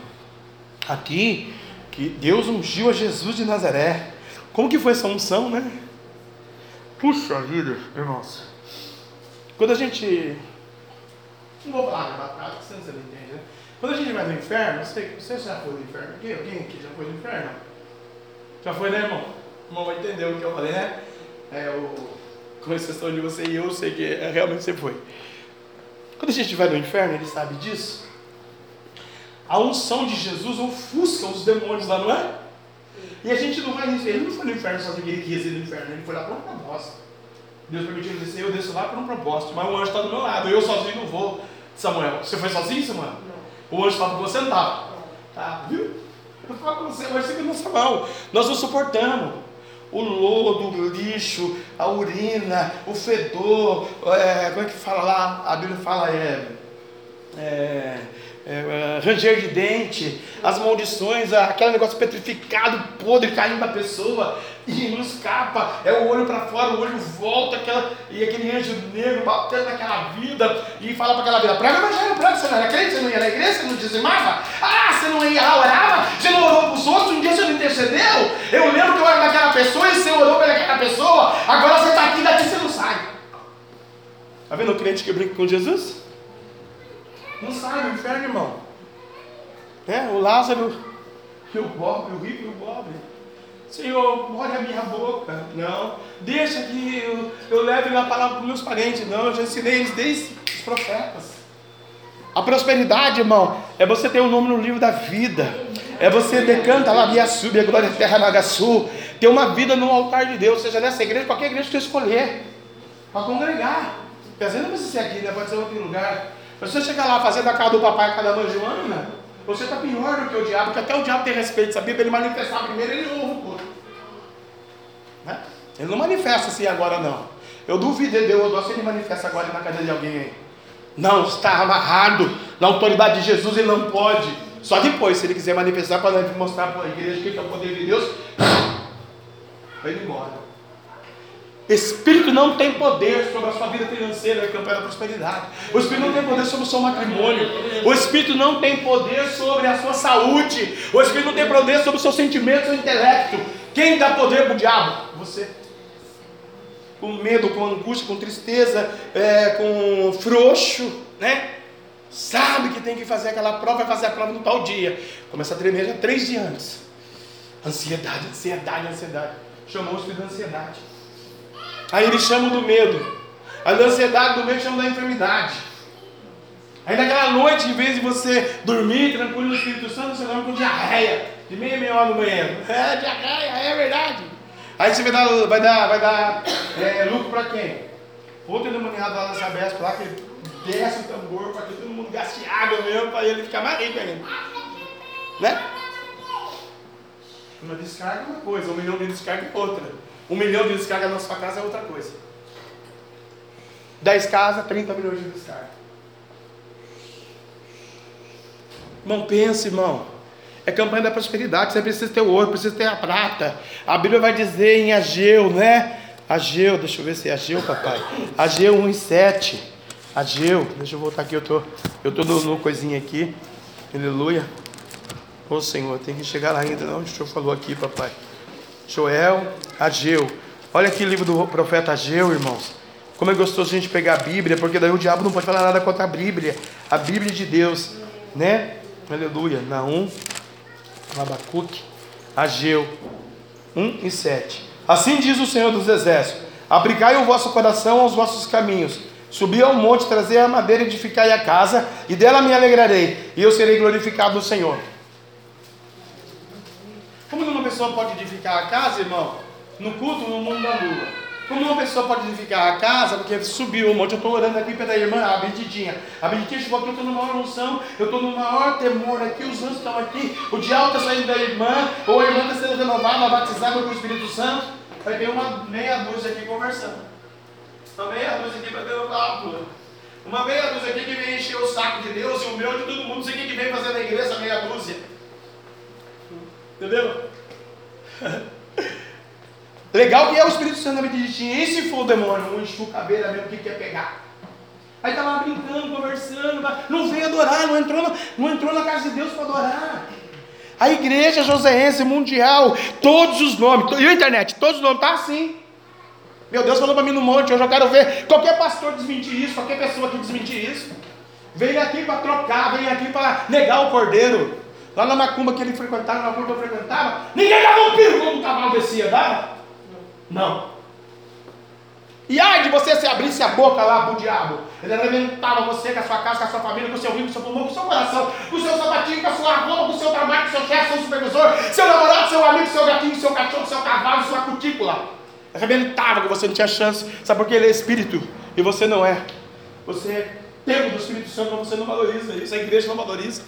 aqui que Deus ungiu a Jesus de Nazaré. Como que foi essa unção, né? Puxa vida, irmãos. Quando a gente. Não vou falar na prática, você não entende, né? Quando a gente vai no inferno, você, você já foi no inferno aqui? Alguém aqui já foi no inferno? Já foi, né, irmão? O irmão vai entender o que eu falei, né? É, o, com exceção de você e eu, eu sei que é, realmente você foi. Quando a gente vai no inferno, ele sabe disso. A unção de Jesus ofusca os demônios lá, não é? E a gente não vai. Ele não foi no inferno só porque ele quis ir no inferno, ele foi lá por um propósito. Deus permitiu ele descer, eu desço lá por um propósito. Mas o anjo está do meu lado, eu sozinho não vou. Samuel, você foi sozinho, Samuel? Não. O anjo estava com você, não? Tá, viu? Eu falo com você, mas fica nossa mão. Nós não suportamos. O lodo, o lixo, a urina, o fedor, é, como é que fala lá? A Bíblia fala, é, é é, ranger de dente, as maldições, aquele negócio petrificado, podre, caindo da pessoa, e não escapa, é o olho para fora, o olho volta, aquela, e aquele anjo negro batendo naquela vida, e fala para aquela vida, prega o evangelho, prega, você não era crente, você não ia na igreja, você não dizimava, ah, você não ia orava, você não orou para os outros, um dia você não intercedeu, eu lembro que eu era naquela pessoa, e você orou pelaquela pessoa, agora você está aqui, daqui você não sai. Está vendo o crente que brinca com Jesus? Não sai do inferno, irmão. É, o Lázaro e o pobre, o rico e o pobre. Senhor, molha a minha boca. Não. Deixa que eu, eu leve a palavra para os meus parentes. Não, eu já ensinei eles desde os profetas. A prosperidade, irmão, é você ter o um nome no livro da vida. É você decanta lá, via sub, a glória terra nagaçu. Ter uma vida no altar de Deus, seja nessa igreja, qualquer igreja que você escolher. Para congregar. Porque às vezes não precisa ser aqui, né? pode ser outro lugar. Se você chegar lá fazendo a casa do papai com a da mãe Joana, você está pior do que o diabo, porque até o diabo tem respeito, sabia? Ele manifestar primeiro, ele ouve o. Né? Ele não manifesta assim agora, não. Eu duvido de Deus, se ele manifesta agora na cadeira de alguém aí. Não, está amarrado na autoridade de Jesus, ele não pode. Só depois, se ele quiser manifestar para mostrar para a igreja que é o poder de Deus, vai embora. Espírito não tem poder sobre a sua vida financeira, que opera a prosperidade. O Espírito não tem poder sobre o seu matrimônio. O Espírito não tem poder sobre a sua saúde. O Espírito não tem poder sobre o seu sentimento, seu intelecto. Quem dá poder para o diabo? Você. Com medo, com angústia, com tristeza, é, com frouxo, né? Sabe que tem que fazer aquela prova, vai fazer a prova no tal dia. Começa a tremer já três dias antes. Ansiedade, ansiedade, ansiedade. Chamou o Espírito de ansiedade. Aí eles chamam do medo. A da ansiedade do medo chamam da enfermidade. Aí naquela noite, em vez de você dormir tranquilo no Espírito Santo, você dorme com diarreia. De meia meia hora no banheiro. É, diarreia, é verdade. Aí você vai dar, vai dar, vai dar é, lucro para quem? Outro endemoniado lá na Sabesp, lá que desce o tambor para que todo mundo gaste água mesmo, para ele ficar mais rico ainda. Né? Uma descarga é uma coisa, um milhão de descarga é outra. Um milhão de descarga na sua casa é outra coisa. 10 casas, 30 milhões de descarga. Irmão, pense, irmão. É campanha da prosperidade. Você precisa ter o ouro, precisa ter a prata. A Bíblia vai dizer em Ageu, né? Ageu, deixa eu ver se é Ageu, papai. Ageu 1 e 7. Ageu, deixa eu voltar aqui, eu tô, eu tô no, no coisinha aqui. Aleluia. Ô Senhor, tem que chegar lá ainda, não? O Senhor falou aqui, papai. Joel, Ageu. Olha aqui o livro do profeta Ageu, irmãos. Como é gostoso a gente pegar a Bíblia, porque daí o diabo não pode falar nada contra a Bíblia. A Bíblia de Deus, né? Aleluia. Naum, Abacuque, Ageu 1 e 7. Assim diz o Senhor dos Exércitos: Aplicai o vosso coração aos vossos caminhos. Subi ao monte, trazei a madeira, edificai a casa, e dela me alegrarei, e eu serei glorificado no Senhor. Pessoa pode edificar a casa, irmão? No culto, no mundo da lua. Como uma pessoa pode edificar a casa, porque subiu o monte, eu estou orando aqui pela irmã, a Benditinha. A Benditinha chegou aqui, eu estou numa maior unção, eu estou no maior temor aqui, os anjos estão aqui, o diabo está saindo da irmã, ou a irmã está sendo renovada, batizada com o Espírito Santo. Vai ter uma meia dúzia aqui conversando. Uma meia dúzia aqui para ter uma Uma meia dúzia aqui que vem encher o saco de Deus e o meu de todo mundo. O que vem fazer na igreja, meia dúzia. Entendeu? Legal que é o Espírito Santo na medidinha. E se for o demônio, um enxucabeira mesmo que quer pegar? Aí tá lá brincando, conversando, não veio adorar, não entrou na, não entrou na casa de Deus para adorar. A igreja joséense mundial, todos os nomes, e a internet, todos os nomes, tá assim. Meu Deus falou para mim no monte, eu já quero ver qualquer pastor desmentir isso, qualquer pessoa que desmentir isso. Veio aqui para trocar, veio aqui para negar o cordeiro. Lá na macumba que ele frequentava, na macumba que eu frequentava, ninguém dava um piro quando o cavalo descia, dava? Não. E ai de você se abrisse a boca lá para o diabo. Ele alimentava você com a sua casa, com a sua família, com o seu rio, com o seu pulmão, com o seu coração, com o seu sapatinho, com a sua roupa, com o seu trabalho, com o seu chefe, seu supervisor, seu namorado, seu amigo, seu gatinho, seu cachorro, seu cavalo, sua cutícula. Arrebentava que você não tinha chance. Sabe por que ele é espírito e você não é? Você é tempo do Espírito Santo, mas você não valoriza isso. A igreja não valoriza.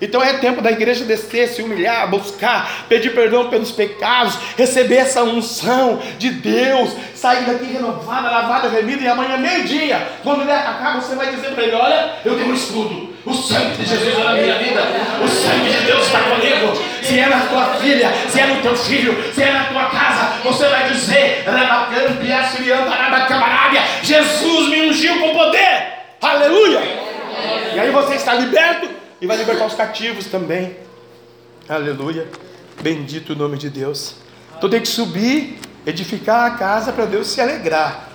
Então é tempo da igreja descer, se humilhar, buscar, pedir perdão pelos pecados, receber essa unção de Deus, sair daqui renovada, lavada, remida, e amanhã, meio-dia, quando ele atacar, você vai dizer para ele: Olha, eu tenho um escudo, O sangue de Jesus é na minha vida. O sangue de Deus está comigo. Se é na tua filha, se é no teu filho, se é na tua casa, você vai dizer: Jesus me ungiu com poder. Aleluia. E aí você está liberto e vai libertar os cativos também. Aleluia. Bendito o nome de Deus. Então tem que subir, edificar a casa para Deus se alegrar.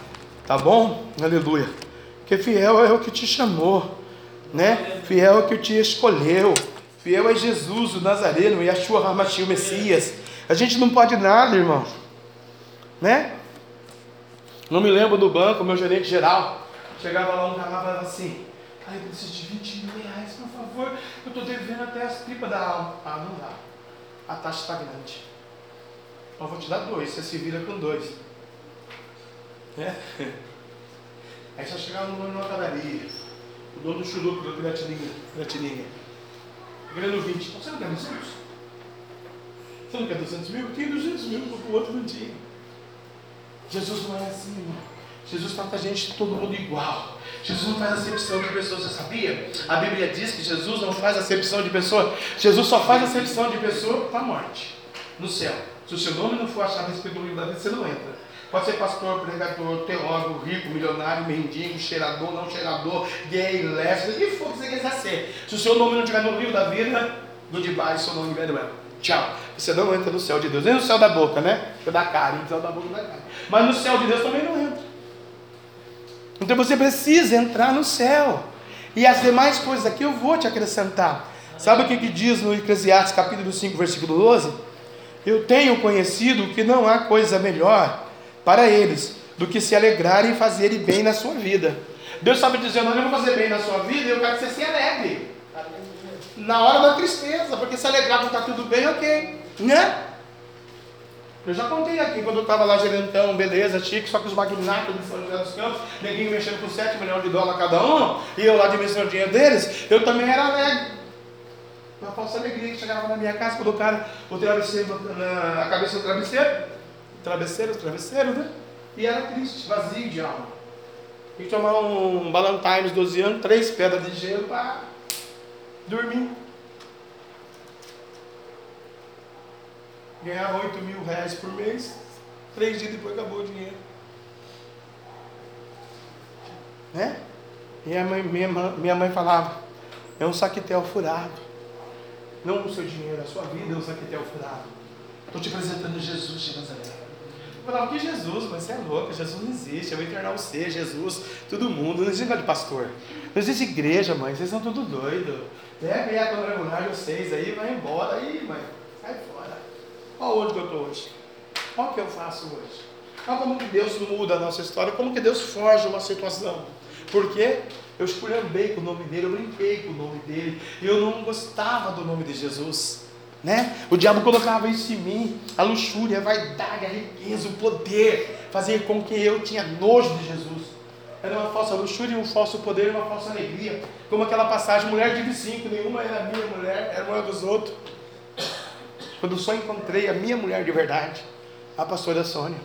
Tá bom? Aleluia. Porque fiel é o que te chamou né? Fiel é que te escolheu. Fiel é Jesus, o Nazareno, e a sua o Messias. A gente não pode nada, irmão. Né? Não me lembro do banco, meu gerente geral. Chegava lá um cara falava assim: Ai, eu preciso de 20 mil reais, por favor. Eu estou devendo até as tripas da alma. Ah, não dá. A taxa está grande. Então eu vou te dar dois, você se vira com dois. É? Aí só chegava no numa padaria. O dono do churuco da Piratininga. Piratininga. Ganhando 20. Você não quer 200? Você não quer 200 mil? Tem 200 mil, o outro não. Jesus não é assim, irmão. Jesus trata a gente todo mundo igual. Jesus não faz acepção de pessoas, você sabia? A Bíblia diz que Jesus não faz acepção de pessoa. Jesus só faz acepção de pessoa para a morte, no céu. Se o seu nome não for achado do livro da vida, você não entra. Pode ser pastor, pregador, teólogo, rico, milionário, mendigo, cheirador, não cheirador, gay, lésbico, o que for que você quiser ser. Se o seu nome não estiver no livro da vida, do de baixo, seu nome é Tchau. Você não entra no céu de Deus. Nem no céu da boca, né? Da cara, no céu da boca da cara. Mas no céu de Deus também não entra. Então você precisa entrar no céu. E as demais coisas aqui eu vou te acrescentar. Sabe o que, que diz no Eclesiastes capítulo 5, versículo 12? Eu tenho conhecido que não há coisa melhor para eles do que se alegrarem e fazerem bem na sua vida. Deus sabe dizendo, eu vou fazer bem na sua vida, e eu quero que você se alegre. Na hora da tristeza, porque se alegrar quando está tudo bem, ok. Né? Eu já contei aqui, quando eu estava lá gerentão, beleza, chique, só que os magnatas de São José dos Campos, ninguém mexendo com 7 milhões de dólares cada um, e eu lá administrando o dinheiro deles, eu também era alegre. Uma falsa alegria que chegava na minha casa, quando o cara, o travesseiro, na, a cabeça do travesseiro, travesseiro, travesseiro, né? E era triste, vazio de alma. Que tomar um Ballantines 12 anos, três pedras de gelo para dormir. Ganhava 8 mil reais por mês, três dias depois acabou o dinheiro. Né? E a mãe, minha, minha mãe falava, é um saquetel furado. Não o seu dinheiro, a sua vida é um saquetel furado. Estou te apresentando Jesus de Nazaré. Eu falava, que Jesus, mas você é louco, Jesus não existe, eu vou internar você, Jesus, todo mundo, não existe negócio de pastor. Não existe igreja, mãe, vocês são tudo doido. Pega aí a quadrangular de vocês aí, vai embora aí, mãe, sai fora. Olha onde eu estou hoje. Olha o que eu faço hoje. Olha como que Deus muda a nossa história, como que Deus foge uma situação. Por quê? Eu esculhambei com o nome dele, eu brinquei com o nome dele, e eu não gostava do nome de Jesus. Né? O diabo colocava isso em mim, a luxúria, a vaidade, a riqueza, o poder, fazer com que eu tinha nojo de Jesus. Era uma falsa luxúria, um falso poder uma falsa alegria. Como aquela passagem, mulher de cinco, nenhuma era minha mulher, era uma dos outros. Quando só encontrei a minha mulher de verdade, a pastora Sônia,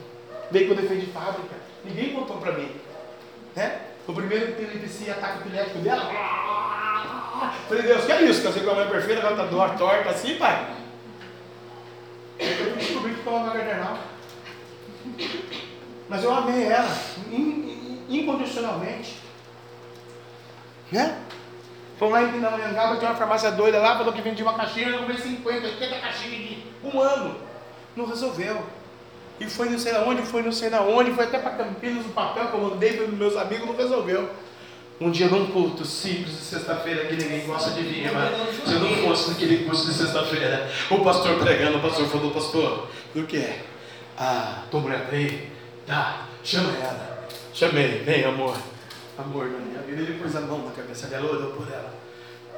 veio com defeito de fábrica, ninguém contou para mim. Né? O primeiro epilepsia, ataque epilético dela, Falei, Deus, que é isso? Casei com a mãe perfeita, agora está dor torta assim, pai? Eu descobri que estava na maternal. Mas eu amei ela, incondicionalmente. Né? Fomos lá em Pindamonhangaba, tinha uma farmácia doida lá, falou que vendia uma caixinha, eu comprei 50, 80 caixinhas de um ano. Não resolveu. E foi não sei aonde, foi não sei aonde, foi até para Campinas o papel que eu mandei para meus amigos, não resolveu. Um dia num culto simples de sexta-feira que ninguém gosta de vir, mas se eu não fosse naquele culto de sexta-feira, o pastor pregando, o pastor falou, pastor, do que é? Ah, tua mulher tá aí? Tá, chama ela. Chamei, vem amor. Amor na minha vida, ele pôs a mão na cabeça dela, olhou por ela.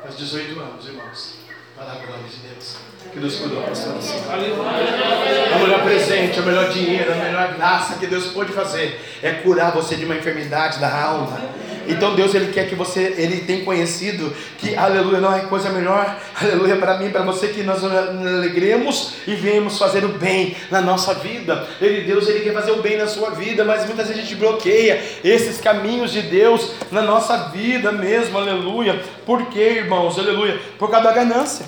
Faz 18 anos, irmãos. Para a glória de Deus. Que Deus cuidou. Assim. A mulher melhor presente, o melhor dinheiro, a melhor graça que Deus pode fazer é curar você de uma enfermidade da alma. Então Deus ele quer que você ele tenha conhecido que aleluia não é coisa melhor, aleluia para mim, para você que nós alegremos e venhamos fazer o bem na nossa vida. Ele Deus ele quer fazer o bem na sua vida, mas muitas vezes a gente bloqueia esses caminhos de Deus na nossa vida mesmo, aleluia. Por quê, irmãos? Aleluia. Por causa da ganância.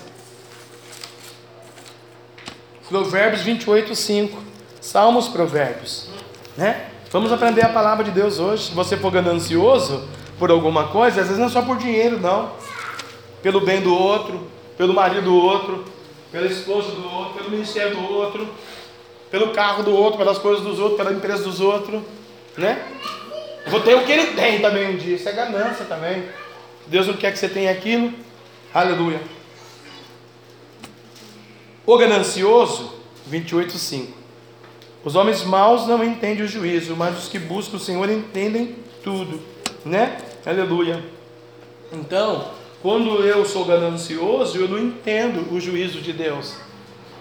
Provérbios 28, 5. Salmos Provérbios, né? Vamos aprender a palavra de Deus hoje. Se você for ganancioso por alguma coisa, às vezes não é só por dinheiro, não. Pelo bem do outro, pelo marido do outro, pela esposa do outro, pelo ministério do outro, pelo carro do outro, pelas coisas dos outros, pela empresa dos outros, né? vou ter o que ele tem também um dia. Isso é ganância também. Deus não quer que você tenha aquilo. Aleluia. O ganancioso, 28, 5. Os homens maus não entendem o juízo, mas os que buscam o Senhor entendem tudo, né? Aleluia. Então, quando eu sou ganancioso, eu não entendo o juízo de Deus.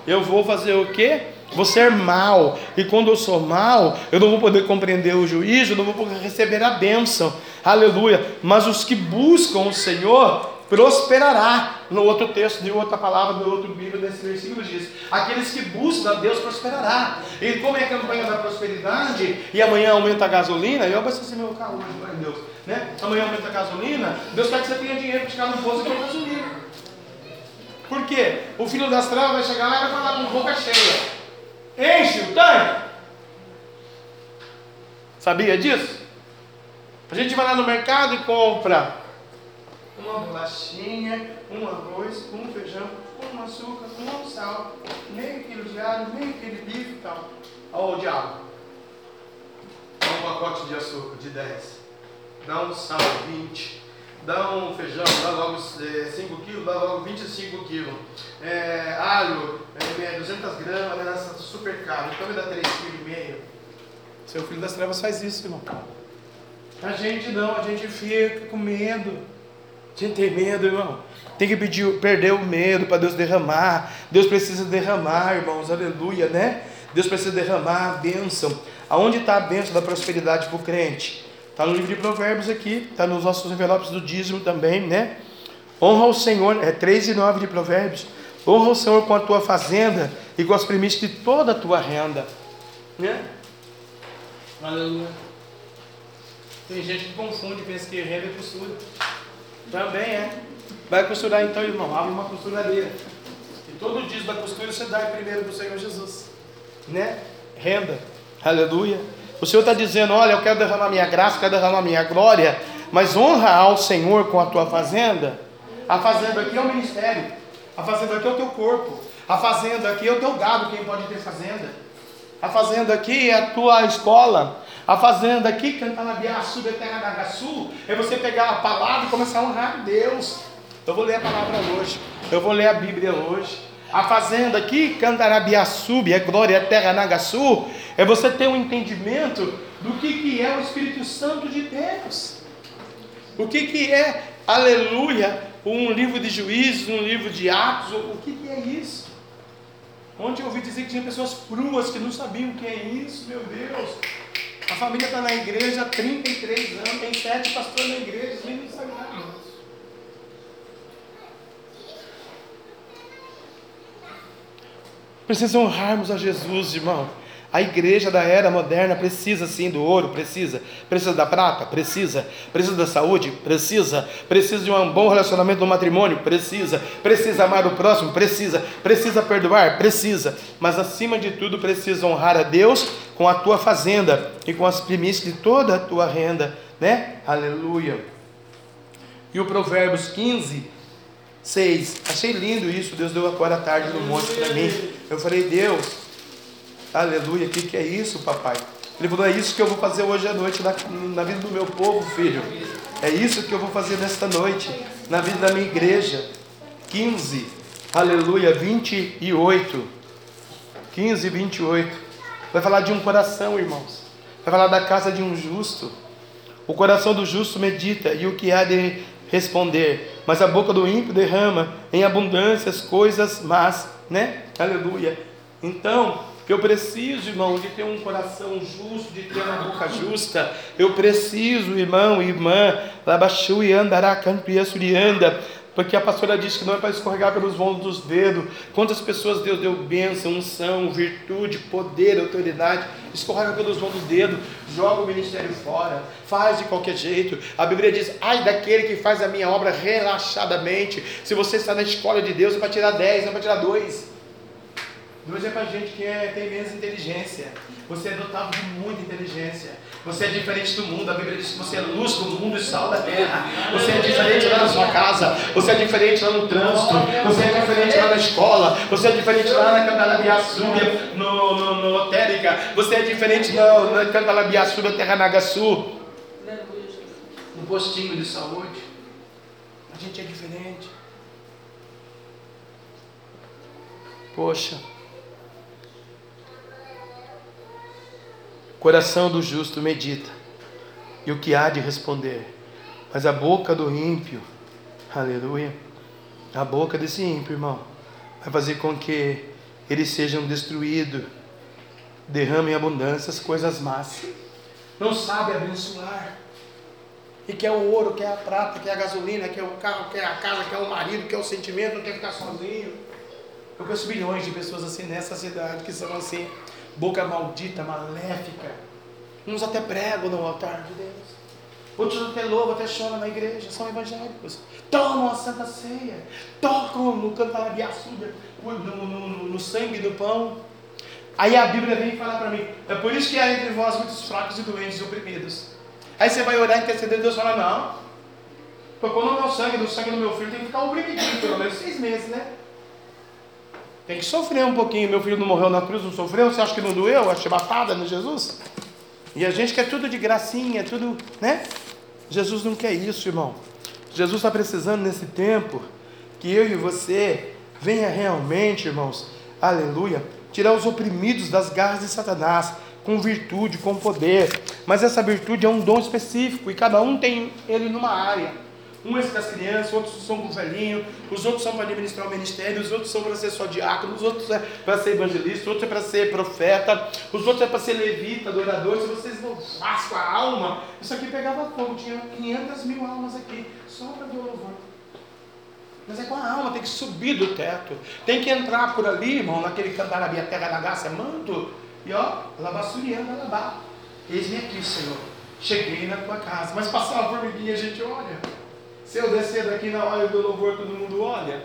Eu vou fazer o quê? Vou ser mal. E quando eu sou mal, eu não vou poder compreender o juízo, não vou poder receber a bênção. Aleluia. Mas os que buscam o Senhor, prosperará. No outro texto, de outra palavra, no outro Bíblia, nesse versículo diz: Aqueles que buscam a Deus prosperará. E como é a campanha da prosperidade, e amanhã aumenta a gasolina, eu abastecer meu carro hoje, glória a Deus. Né? Amanhã aumenta a gasolina, Deus quer que você tenha dinheiro para chegar no posto e comprar gasolina. Por quê? O filho das trevas vai chegar lá e vai falar com boca cheia. Enche o tanque. Sabia disso? A gente vai lá no mercado e compra uma bolachinha, um arroz, um feijão, um açúcar, um sal, meio quilo de alho, meio quilo de bife e tal. Olha o diabo. Dá um pacote de açúcar de 10. Dá um sal, 20. Dá um feijão, dá logo 5 é, quilos, dá logo 25 quilos. É, alho, é, 200 gramas, né, super caro. Então me dá 3,5 kg. Seu filho das trevas faz isso, irmão. A gente não, a gente fica com medo. Gente tem medo, irmão. Tem que pedir, perder o medo para Deus derramar. Deus precisa derramar, irmãos, aleluia, né? Deus precisa derramar a bênção. Aonde está a bênção da prosperidade para o crente? Está no livro de Provérbios aqui, está nos nossos envelopes do dízimo também, né? Honra o Senhor, é 3 e 9 de Provérbios. Honra o Senhor com a tua fazenda e com as primícias de toda a tua renda. Né? Aleluia. Tem gente que confunde, pensa que renda é costura. Também é. Vai costurar então, irmão. Abre uma costuradeira. E todo dia da costura você dá primeiro para o Senhor Jesus. Né? Renda. Aleluia. O Senhor está dizendo: Olha, eu quero derramar minha graça, quero derramar minha glória. Mas honra ao Senhor com a tua fazenda. A fazenda aqui é o ministério. A fazenda aqui é o teu corpo. A fazenda aqui é o teu gado, quem pode ter fazenda. A fazenda aqui é a tua escola. A fazenda aqui, Cantanabiaçu, Beterragaçu, é você pegar a palavra e começar a honrar Deus. Eu vou ler a palavra hoje. Eu vou ler a Bíblia hoje. A fazenda aqui, Cantarabiaçu, é glória é terra Nagaçu, é você ter um entendimento do que, que é o Espírito Santo de Deus. O que, que é, aleluia, um livro de juízes, um livro de atos, o que, que é isso? Ontem eu ouvi dizer que tinha pessoas cruas que não sabiam o que é isso, meu Deus. A família está na igreja há 33 anos, tem sete pastores na igreja, sabe nada disso. Precisa honrarmos a Jesus, irmão. A igreja da era moderna precisa sim do ouro, precisa. Precisa da prata? Precisa. Precisa da saúde? Precisa. Precisa de um bom relacionamento no matrimônio? Precisa. Precisa amar o próximo? Precisa. Precisa perdoar? Precisa. Mas acima de tudo, precisa honrar a Deus com a tua fazenda e com as primícias de toda a tua renda, né? Aleluia. E o Provérbios 15, 6. Achei lindo isso. Deus deu agora à tarde no monte para mim. Eu falei, Deus. Aleluia, o que, que é isso, papai? Ele falou: É isso que eu vou fazer hoje à noite na, na vida do meu povo, filho. É isso que eu vou fazer nesta noite, na vida da minha igreja. 15, aleluia, 28. 15, 28. Vai falar de um coração, irmãos. Vai falar da casa de um justo. O coração do justo medita e o que há de responder, mas a boca do ímpio derrama em abundância as coisas más, né? Aleluia. Então, Eu preciso, irmão, de ter um coração justo, de ter uma boca justa. Eu preciso, irmão, irmã, labaxu e andará, campia anda. Porque a pastora disse que não é para escorregar pelos vãos dos dedos. Quantas pessoas Deus deu bênção, unção, virtude, poder, autoridade, escorrega pelos vãos dos dedos, joga o ministério fora, faz de qualquer jeito. A Bíblia diz: ai daquele que faz a minha obra relaxadamente. Se você está na escola de Deus, é para tirar 10, não é para tirar 2. Dois é para gente que é, tem menos inteligência. Você é dotado de muita inteligência. Você é diferente do mundo. A Bíblia diz que você é luz do mundo e sal da terra. Você é diferente lá na sua casa. Você é diferente lá no trânsito. Você é diferente lá na escola. Você é diferente lá na Candalabiaçúbia, no, no, no Lotérica. Você é diferente na, na Candalabiaçúbia, Terra Nagaçu. No postinho de saúde. A gente é diferente. Poxa. Coração do justo medita, e o que há de responder, mas a boca do ímpio, aleluia, a boca desse ímpio, irmão, vai fazer com que eles sejam destruídos, derramem abundância as coisas más, não sabe abençoar, e quer o ouro, quer a prata, quer a gasolina, quer o carro, quer a casa, quer o marido, quer o sentimento, não quer ficar sozinho. Eu conheço milhões de pessoas assim nessa cidade que são assim boca maldita, maléfica. Uns até pregam no altar de Deus. Outros até louvam, até choram na igreja, são evangélicos. Tomam a santa ceia, tocam no cantarabiaçuda, no, no, no, no sangue do pão. Aí a Bíblia vem falar para mim, é por isso que há entre vós muitos fracos e doentes e oprimidos. Aí você vai orar e interceder, Deus fala, não. Tocou no meu sangue, no sangue do meu filho, tem que ficar oprimidinho, pelo menos seis meses, né? Tem que sofrer um pouquinho. Meu filho não morreu na cruz, não sofreu? Você acha que não doeu a chibatada no Jesus? E a gente quer tudo de gracinha, tudo, né? Jesus não quer isso, irmão. Jesus está precisando nesse tempo que eu e você venha realmente, irmãos, aleluia, tirar os oprimidos das garras de Satanás com virtude, com poder. Mas essa virtude é um dom específico e cada um tem ele numa área. Um é para as crianças, outros são para o velhinho, os outros são para administrar o ministério, os outros são para ser só diácono, os outros é para ser evangelista, outros é para ser profeta, os outros é para ser levita, adorador. Se vocês fazem com a alma, isso aqui pegava fogo, tinha 500 mil almas aqui, só para ver louvor. Mas é com a alma, tem que subir do teto, tem que entrar por ali, irmão, naquele cantar terra na graça, manto, e ó, labassuriana, labá. Eis-me aqui, Senhor. Cheguei na tua casa, mas passar uma formiguinha a gente olha. Se eu descer daqui na hora do louvor, todo mundo olha.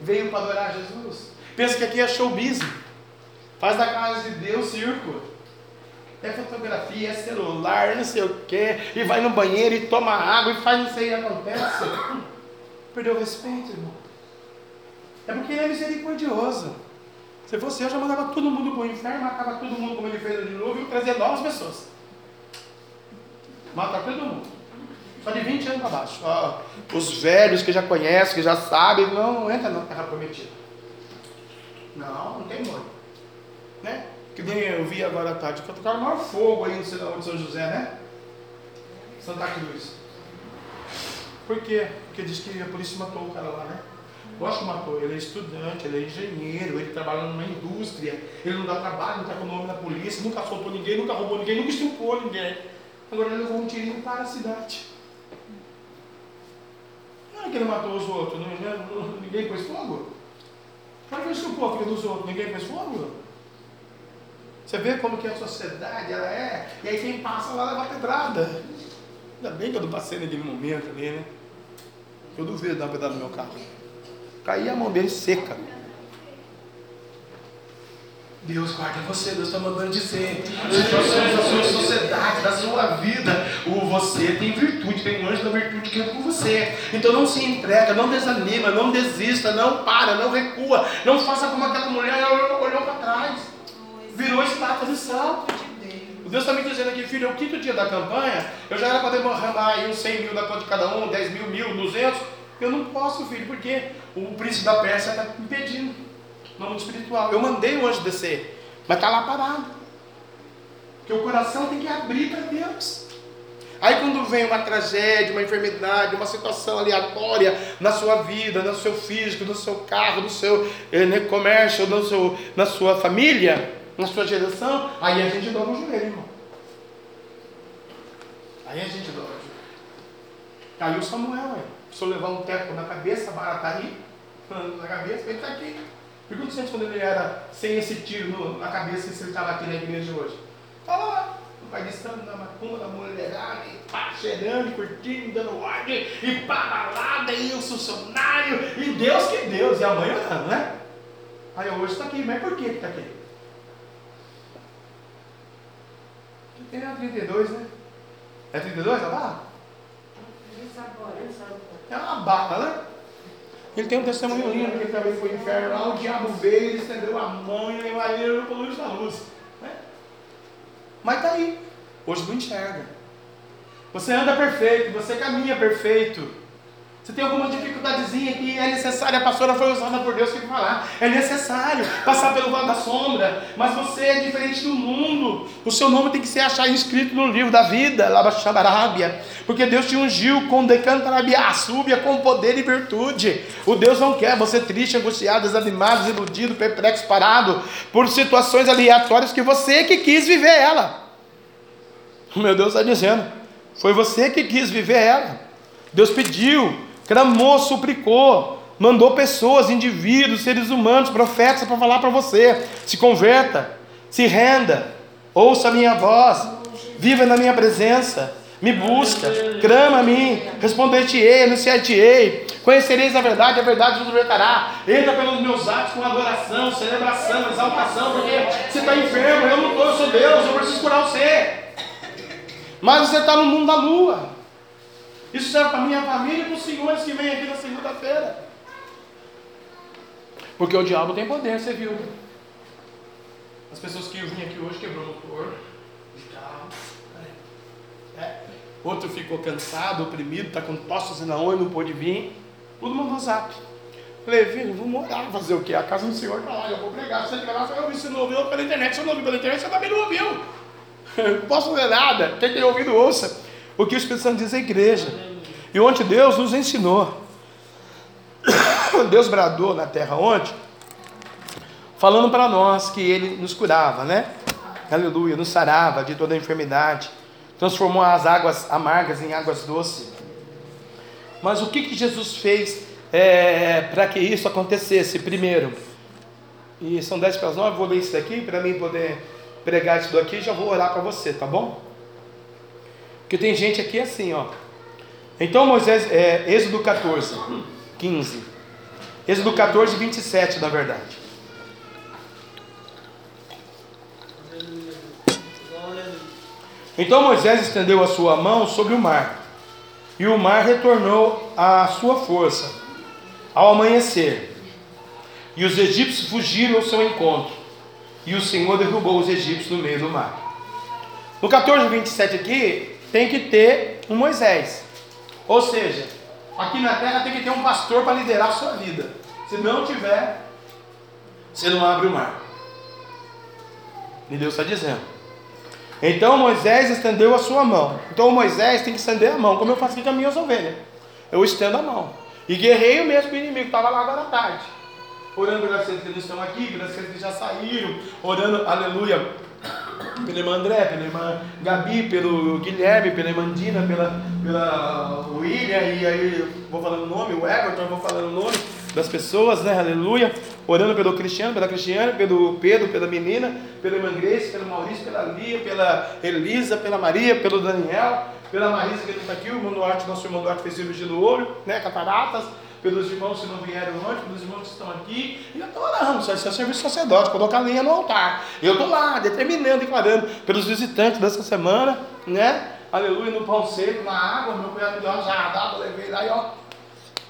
Veio para adorar Jesus. Pensa que aqui é showbiz. Faz da casa de Deus circo. É fotografia, é celular, é não sei o que. E vai no banheiro e toma água e faz não sei o que acontece. Perdeu o respeito, irmão. É porque ele é misericordioso. Se fosse eu, já mandava todo mundo para o inferno, matava todo mundo como ele fez de novo e trazia novas pessoas. Mata todo mundo. Só de 20 anos para baixo. Ó, os velhos que já conhecem, que já sabem, não, não entra na terra prometida. Não, não tem molho. Né? Que nem eu vi agora à tarde, que tocaram o maior fogo aí no de São José, né? Santa Cruz. Por quê? Porque diz que a polícia matou o cara lá, né? Lógico que matou, ele é estudante, ele é engenheiro, ele trabalha numa indústria, ele não dá trabalho, não está com o nome na polícia, nunca soltou ninguém, nunca roubou ninguém, nunca estuprou ninguém. Agora ele levou um tirinho para a cidade. Não é que ele matou os outros, não, não, ninguém pôs fogo? Para que ele estuprou a dos outros, ninguém pôs fogo? Você vê como que a sociedade ela é, e aí quem passa lá leva pedrada. Ainda bem que eu não passei naquele momento ali, né? Eu duvido dar uma pedrada no meu carro. Caía a mão dele seca. Deus guarda você, Deus está mandando dizer. Situações da sua sociedade, da sua vida. O você tem virtude, tem um anjo da virtude que é com você. Então não se entrega, não desanima, não desista, não para, não recua. Não faça como aquela mulher olhou para trás. Virou estátua de sal. Deus está me dizendo aqui, filho, é o quinto dia da campanha. Eu já era para derramar aí uns 100 mil da conta de cada um, 10 mil, mil, 200. Eu não posso, filho, porque o príncipe da Pérsia está impedindo no mundo espiritual. Eu mandei o anjo descer, mas está lá parado. Porque o coração tem que abrir para Deus. Aí quando vem uma tragédia, uma enfermidade, uma situação aleatória na sua vida, no seu físico, no seu carro, no seu eh, comércio, no seu, na sua família, na sua geração, aí a gente dobra o joelho, irmão. Aí a gente dobra o joelho. Caiu Samuel, aí. Se eu levar um teco na cabeça, a vara tá aí, na cabeça, ele tá aqui. Pergunta se quando ele era sem esse tiro no- na cabeça, se ele estava aqui na igreja hoje. Estava lá, no paguistano, na macumba, na mulherada, e pá, cheirando, curtindo, dando ordem, e pá, balada, e o funcionário, e Deus que Deus, e a mãe orando, né? Aí hoje está aqui, mas por que está aqui? Tem a 32, né? É 32 a barra? É uma barra, né? Ele tem um testemunho lindo que ele também foi no inferno lá, o diabo veio, ele estendeu a mão e levou ele para luz da luz. Né? Mas está aí. Hoje não enxerga. Você anda perfeito, você caminha perfeito. Você tem alguma dificuldadezinha que é necessária, a pastora foi usada por Deus que falar. É necessário passar pelo vale da sombra, mas você é diferente do mundo. O seu nome tem que ser achado escrito no livro da vida, Labaxabarábia, porque Deus te ungiu com decantarabia, súbia, com poder e virtude. O Deus não quer você triste, angustiado, desanimado, desiludido, perplexo, parado por situações aleatórias que você que quis viver ela. O meu Deus está dizendo, foi você que quis viver ela. Deus pediu, clamou, suplicou, mandou pessoas, indivíduos, seres humanos, profetas para falar para você: se converta, se renda, ouça a minha voz, viva na minha presença, me busca, clama a mim, responder-te-ei, anunciar-te-ei, conhecereis a verdade, a verdade vos libertará. Entra pelos meus atos com adoração, celebração, exaltação, porque você está enfermo, eu não estou, eu sou Deus, eu preciso curar você. Mas você está no mundo da lua. Isso serve para minha família e para os senhores que vêm aqui na segunda-feira. Porque o diabo tem poder, você viu. As pessoas que vêm aqui hoje quebrou o motor de carro. É. Outro ficou cansado, oprimido, está com tosse na onde, não pôde vir. Tudo mandou zap. Falei, filho, vou morar, fazer o quê? A casa do Senhor está lá, eu vou pregar. Você liga lá, eu você não ouviu pela internet, você não ouviu pela internet, você também não ouviu. Não posso fazer nada. Quem tem ouvido, ouça. O que o Espírito Santo diz à igreja. E onde Deus nos ensinou. Deus bradou na terra ontem, falando para nós que Ele nos curava, né? Aleluia, nos sarava de toda a enfermidade, transformou as águas amargas em águas doces. Mas o que, que Jesus fez é, para que isso acontecesse? Primeiro, e são 10 para as 9, vou ler isso daqui para mim poder pregar isso daqui e já vou orar para você, tá bom? Porque tem gente aqui assim, ó. Então Moisés, é, Êxodo 14, 15. Êxodo 14, 27, na verdade. Então Moisés estendeu a sua mão sobre o mar, e o mar retornou à sua força ao amanhecer. E os egípcios fugiram ao seu encontro, e o Senhor derrubou os egípcios no meio do mar. No 14, 27 aqui, tem que ter um Moisés. Ou seja, aqui na terra tem que ter um pastor para liderar a sua vida. Se não tiver, você não abre o mar. E Deus está dizendo. Então Moisés estendeu a sua mão. Então Moisés tem que estender a mão, como eu faço aqui com as minhas ovelhas. Eu estendo a mão. E guerrei o mesmo inimigo estava lá agora à tarde. Orando pelas aqueles que não estão aqui, pelas aqueles que já saíram. Orando, aleluia, pela irmã André, pela irmã Gabi, pelo Guilherme, pela irmã Dina, pela, pela William, e aí vou falando o nome, o Everton, vou falando o nome das pessoas, né? Aleluia. Orando pelo Cristiano, pela Cristiane, pelo Pedro, pela menina, pela irmã Grace, pelo Maurício, pela Lia, pela Elisa, pela Maria, pelo Daniel, pela Marisa que está aqui, o irmão Duarte, nosso irmão Duarte fez cirurgia do olho, né? Cataratas pelos irmãos que não vieram antes, pelos irmãos que estão aqui. E eu estou orando, isso é serviço sacerdote, colocar lenha no altar. Eu estou lá, determinando, declarando pelos visitantes dessa semana, né? Aleluia, no pão seco, na água, meu cunhado me deu uma jarada, levei lá e ó.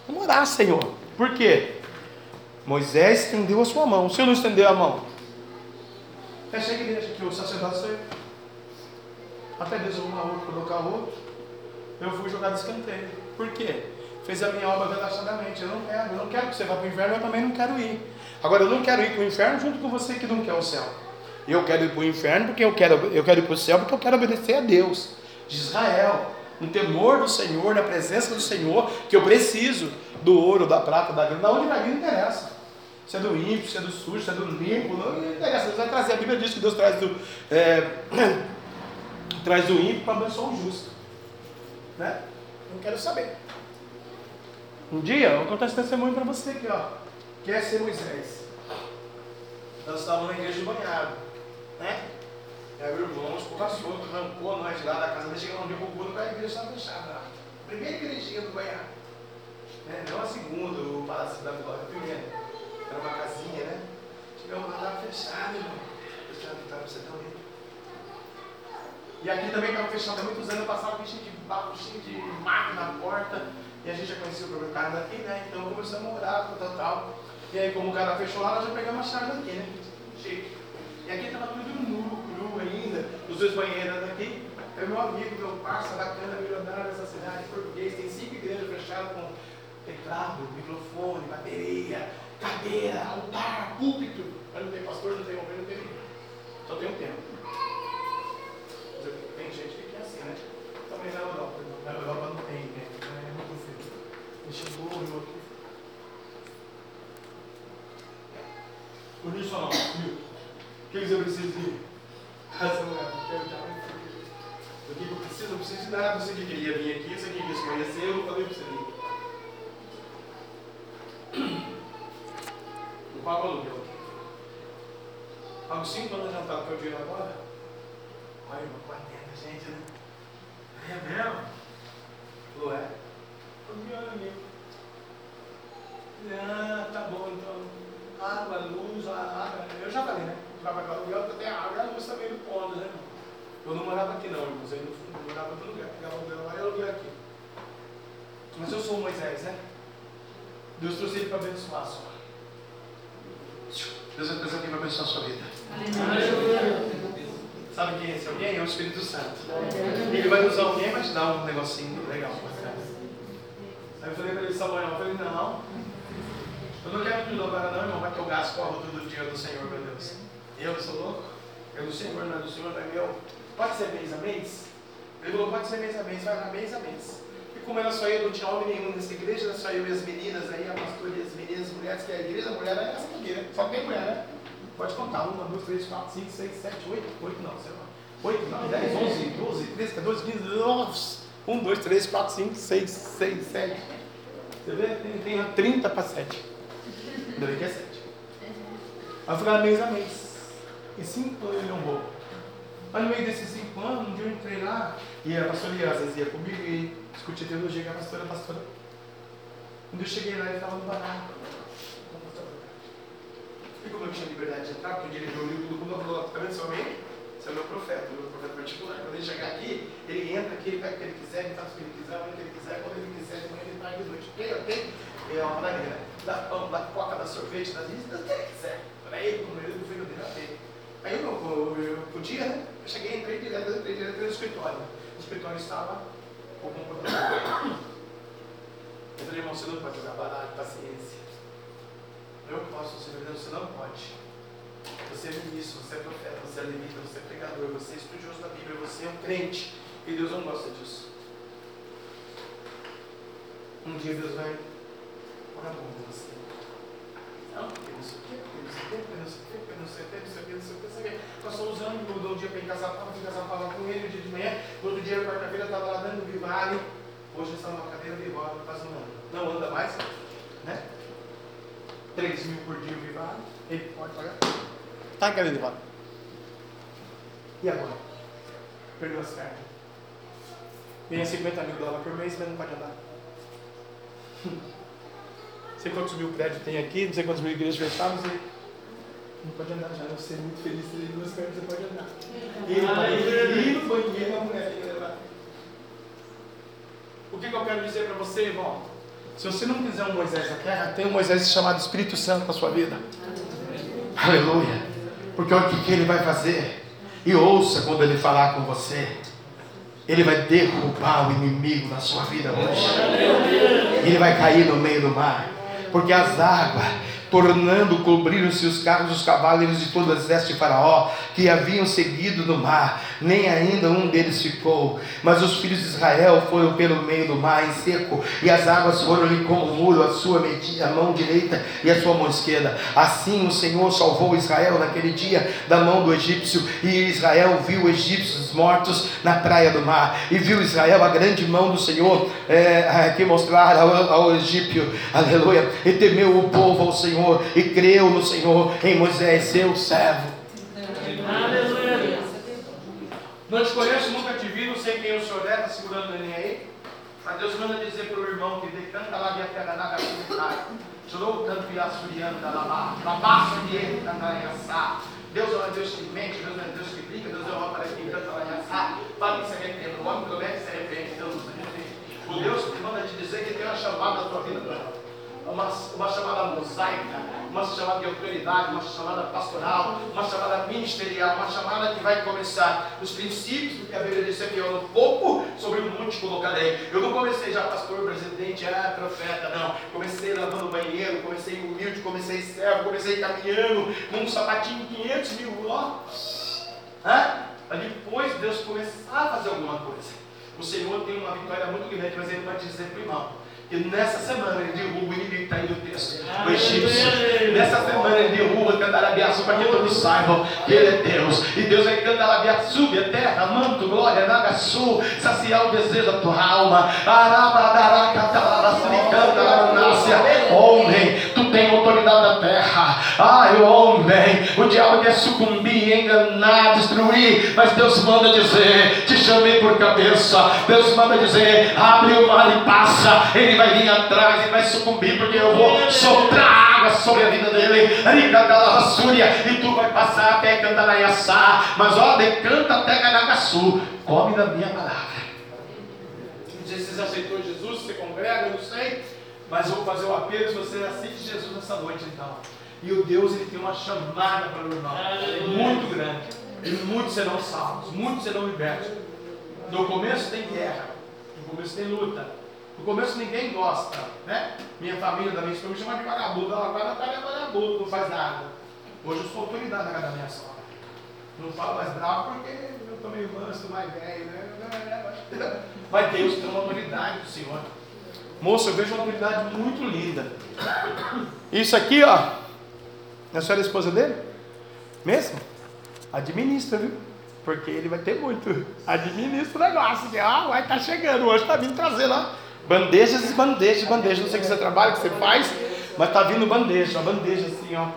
Vamos orar, Senhor. Por quê? Moisés estendeu a sua mão. O Senhor não estendeu a mão. Fecha a igreja que o sacerdote saiu. Até Deus arrumar outro, colocar outro. Eu fui jogar de escanteio. Por quê? Fez a minha obra relaxadamente. Eu não quero, eu não quero que você vá para o inferno, eu também não quero ir. Agora, eu não quero ir para o inferno junto com você que não quer o céu. Eu quero ir para o inferno porque eu quero, eu quero ir para o céu porque eu quero obedecer a Deus de Israel. No temor do Senhor, na presença do Senhor, que eu preciso do ouro, da prata, da grana. Da onde vai vir não interessa. se é do ímpio, se é do sujo, se é do limpo. Não interessa, Deus vai trazer. A Bíblia diz que Deus traz do, é, traz do ímpio para abençoar o justo. Né? Não quero saber. Um dia, eu vou contar esse testemunho para você aqui, ó. Quer ser Moisés? Nós estávamos na igreja de banhado, né? E aí o irmão escorraçou, arrancou nós lá da casa, chegamos pro culto, a igreja estava fechada lá. Primeira igrejinha do banhado. Né? Não a segunda, o Palácio da Glória, a primeira. Era uma casinha, né? Chegamos lá, estava fechado, irmão. Fechado, estava você tão lindo. E aqui também estava fechado há muitos anos, passava cheio de barro, cheio de mato na porta. E a gente já conhecia o proprietário daqui, né? Então começamos a morar, tal, tal. E aí, como o cara fechou lá, nós já pegamos a chave daqui, né? Cheio. E aqui estava tudo nu, cru ainda, os dois banheiros daqui. É meu amigo, meu parceiro bacana, milionário dessa cidade, português, tem cinco igrejas fechadas com teclado, microfone, bateria, cadeira, altar, púlpito. Mas não tem pastor, não tem homem, não tem Só tem um tempo. Tem gente que quer assim, né? Também na Europa, na Europa não tem, né? É muito frio. Ele chegou, aqui. Por isso não? O que? Eu quero já o que eu preciso? Preciso de nada. Você que queria vir aqui, você que queria se eu falei para você vir. O pago aluguel. Pago 5 anos jantar que eu agora. Olha, quanto tempo, gente, né? É mesmo? Falou? Eu vi, olha ali. Ah, tá bom, então. Água, luz, água. Eu já falei, né? Trabalho aluguel, tem a água e a luz também do ponto, né, irmão? Eu não morava aqui não, irmãos. Eu não morava em outro lugar. Pegava aluguel lá e aluguel aqui. Mas eu sou Moisés, né? Deus trouxe ele para abençoar só. Deus vai trazer alguém para abençoar a sua vida. Sabe quem é esse alguém? É o Espírito Santo. Ele vai usar alguém te dar um negocinho legal. Aí eu falei para ele, Samuel, eu falei, não. Eu não quero tudo agora não, irmão, vai que eu gasto corro todo dia do Senhor, meu Deus. Eu sou louco? É do Senhor, não é do Senhor, não é meu. Pode ser mês a mês? Ele falou, pode ser mês a mês, vai lá mês a mês. E como era só eu, não tinha homem nenhum nessa igreja, era só eu e as meninas aí, a pastora e as meninas, as mulheres, que é a igreja, a mulher é essa aqui, né? Só tem mulher, né? Pode contar, uma, duas, três, quatro, cinco, seis, sete, oito, oito não, sei lá. Oito, nove, dez, onze, doze, treze, quatorze, quinze, nossa. Um, dois, três, quatro, cinco, seis, seis, sete. Você vê? Tem, tem 30 para sete. Ainda bem que é sete. Vai ficar mês a mês. E cinco anos ele não vou. Mas no meio desses cinco anos, um dia eu entrei lá, e a pastora às vezes ia comigo e discutia teologia com a pastora, a pastora. Quando eu cheguei lá, ele estava no banana. E como eu tinha liberdade de entrar, porque diretor olhou tudo eu falou, tá vendo seu homem? Você é meu profeta, meu profeta particular. Quando ele chegar aqui, ele entra aqui, ele pega o que ele quiser, ele faz o que ele quiser, o que ele quiser, quando ele quiser, de manhã ele de noite. Ok, ok? É uma maneira. Dá pão, dá coca, dá sorvete, dá isso, dá o que ele quiser. Para ele, ele, do filho dele, ok. Aí eu, eu, eu podia, né? Eu cheguei, entrei direto, entrei direto no escritório. O escritório estava com o computador. Eu falei, irmão, você não pode jogar baralho, paciência. Eu posso, você, você não pode. Você é ministro, você é profeta, você é levita, você é pregador, você é estudioso da Bíblia, você é um crente. E Deus não gosta disso. Um dia Deus vai mão em você. Não, porque não sei o quê, porque não sei o quê, porque não sei o quê, porque não sei o quê, não sei o quê, não sei o quê, não sei o quê. Passou os anos, mudou um dia para ir casar, fui casar falar com ele, um dia de manhã, no outro dia, quarta-feira, estava lá dando vivale. Hoje está numa cadeira de roda, faz um ano. Não anda mais, né? 3 mil por dia o vivale, ele pode pagar. Tá, de roda. E agora? Perdeu as pernas. Ganha 50 mil dólares por mês, mas não pode andar. Não sei quantos mil prédios tem aqui, não sei quantas mil igrejas fechadas, não sei. Não pode andar já, você é muito feliz, você tem duas pernas, você pode andar. Ele ir no banheiro, a mulher tem que levar. O que, que eu quero dizer para você, irmão? Se você não quiser um Moisés na terra, tem um Moisés chamado Espírito Santo na sua vida. Aleluia. Porque olha o que, que ele vai fazer. E ouça quando ele falar com você. Ele vai derrubar o inimigo na sua vida hoje. Ele vai cair no meio do mar. Porque as águas tornando cobriram-se os carros dos cavaleiros de todo o exército de Faraó, que haviam seguido no mar, nem ainda um deles ficou. Mas os filhos de Israel foram pelo meio do mar em seco, e as águas foram-lhe como um muro, a sua a mão direita e a sua mão esquerda. Assim o Senhor salvou Israel naquele dia da mão do egípcio, e Israel viu egípcios mortos na praia do mar, e viu Israel a grande mão do Senhor é, que mostrar ao, ao egípcio, aleluia, e temeu o povo ao Senhor, e creu no Senhor em Moisés, seu servo. Aleluia. Não te conheço, nunca te vi, não sei quem o senhor é, está segurando o neném aí. Mas Deus manda dizer para o irmão que decanta lá de Atenaná da comunidade. Chorou tanto e assuriano da Labá, Labá, Suriano, Candanhaçá. Deus é um Deus que mente, Deus é um Deus que brinca, Deus é um para que canta lá em. Fala que se arrepende, o homem promete se arrepende, Deus nos arrepende. O Deus manda te dizer que tem uma chamada na tua vida, uma, uma chamada mosaica uma chamada de autoridade, uma chamada pastoral, uma chamada ministerial, uma chamada que vai começar os princípios do que a Bíblia diz aqui, pouco sobre o monte colocarei. Eu não comecei já pastor, presidente, ah, profeta, não. Comecei lavando banheiro, comecei humilde, comecei servo, comecei caminhando com um sapatinho 500 mil ó. Para depois Deus começar a fazer alguma coisa. O Senhor tem uma vitória muito grande, mas Ele vai dizer para o irmão e nessa semana ele derruba o inimigo está aí no texto, o egípcio. Nessa semana ele derruba Cantarabiaçu para que todos saibam que ele é Deus. E Deus vai Cantarabiaçu, a terra, manto, glória, nagaçu, saciar o desejo da tua alma. Homem, tu tem autoridade da terra. Ai, homem, o diabo quer sucumbir, enganar, destruir. Mas Deus manda dizer: te chamei por cabeça. Deus manda dizer: abre o mar e passa. Ele vai vir atrás e vai sucumbir, porque eu vou soprar água sobre a vida dele. E tu vai passar até Cantaraiaçá. Mas ó, decanta até Canagaçu. Come da minha palavra. Não sei se você aceitou Jesus, você congrega, eu não sei. Mas vou fazer o apelo se você aceite Jesus nessa noite então. E o Deus ele tem uma chamada para o irmão. Muito grande. E muitos serão salvos, muitos serão libertos. No começo tem guerra, no começo tem luta, no começo ninguém gosta, né? Minha família da minha esposa me chama de vagabundo. Ela agora tá é vagabundo, não faz nada. Hoje eu sou autoridade na casa da minha sogra. Não falo mais bravo porque eu estou meio manso, mais velho, né? Mas Deus tem uma autoridade do Senhor. Moça, eu vejo uma autoridade muito linda. Isso aqui, ó. A senhora é esposa dele? Mesmo? Administra, viu? Porque ele vai ter muito. Administra o negócio. Ó, vai estar tá chegando. Hoje está vindo trazer lá Bandejas e bandejas, bandejas. Não sei o que você trabalha, o que você faz, mas está vindo bandeja, uma bandeja assim, ó.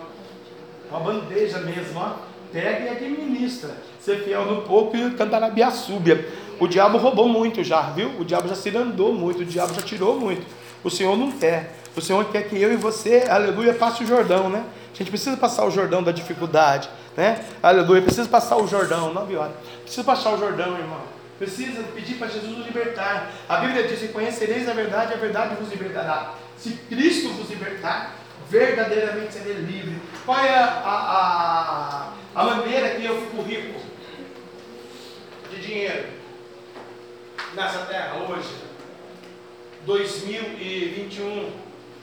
Uma bandeja mesmo, ó. Pega e administra. Ser fiel no pouco e cantar a súbia. O diabo roubou muito já, viu? O diabo já se andou muito, o diabo já tirou muito. O Senhor não quer. O Senhor quer que eu e você, aleluia, passe o Jordão, né? A gente precisa passar o Jordão da dificuldade, né? Aleluia, precisa passar o Jordão, nove horas. Precisa passar o Jordão, irmão. Precisa pedir para Jesus nos libertar. A Bíblia diz: Conhecereis a verdade, a verdade vos libertará. Se Cristo vos libertar, verdadeiramente serei livre. Qual é a, a, a maneira que eu fico rico de dinheiro nessa terra hoje? 2021,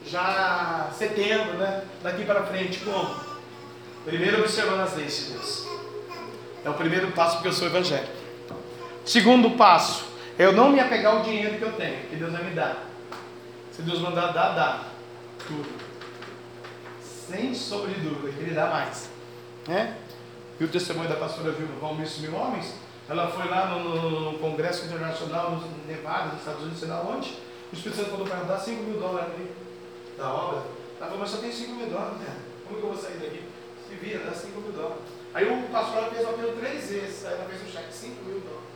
já setembro, né? Daqui para frente, como? Primeiro observando as leis de Deus. É o primeiro passo porque eu sou evangélico. Segundo passo, é eu não me apegar ao dinheiro que eu tenho, que Deus vai me dar. Se Deus mandar dar, dá. Tudo. Sem sombra de dúvida, que Ele dá mais. Né? E o testemunho da pastora Vilma Valmício Mil Homens, ela foi lá no, no, no Congresso Internacional nos Nevada, nos Estados Unidos, sei lá onde. O Espírito Santo falou para ela, dá 5 mil dólares ali, da obra. Ela falou, mas só tem 5 mil dólares, né? Como que eu vou sair daqui? Se vira, dá 5 mil dólares. Aí o pastor fez o apelo três vezes, aí ela fez um cheque, 5 mil dólares.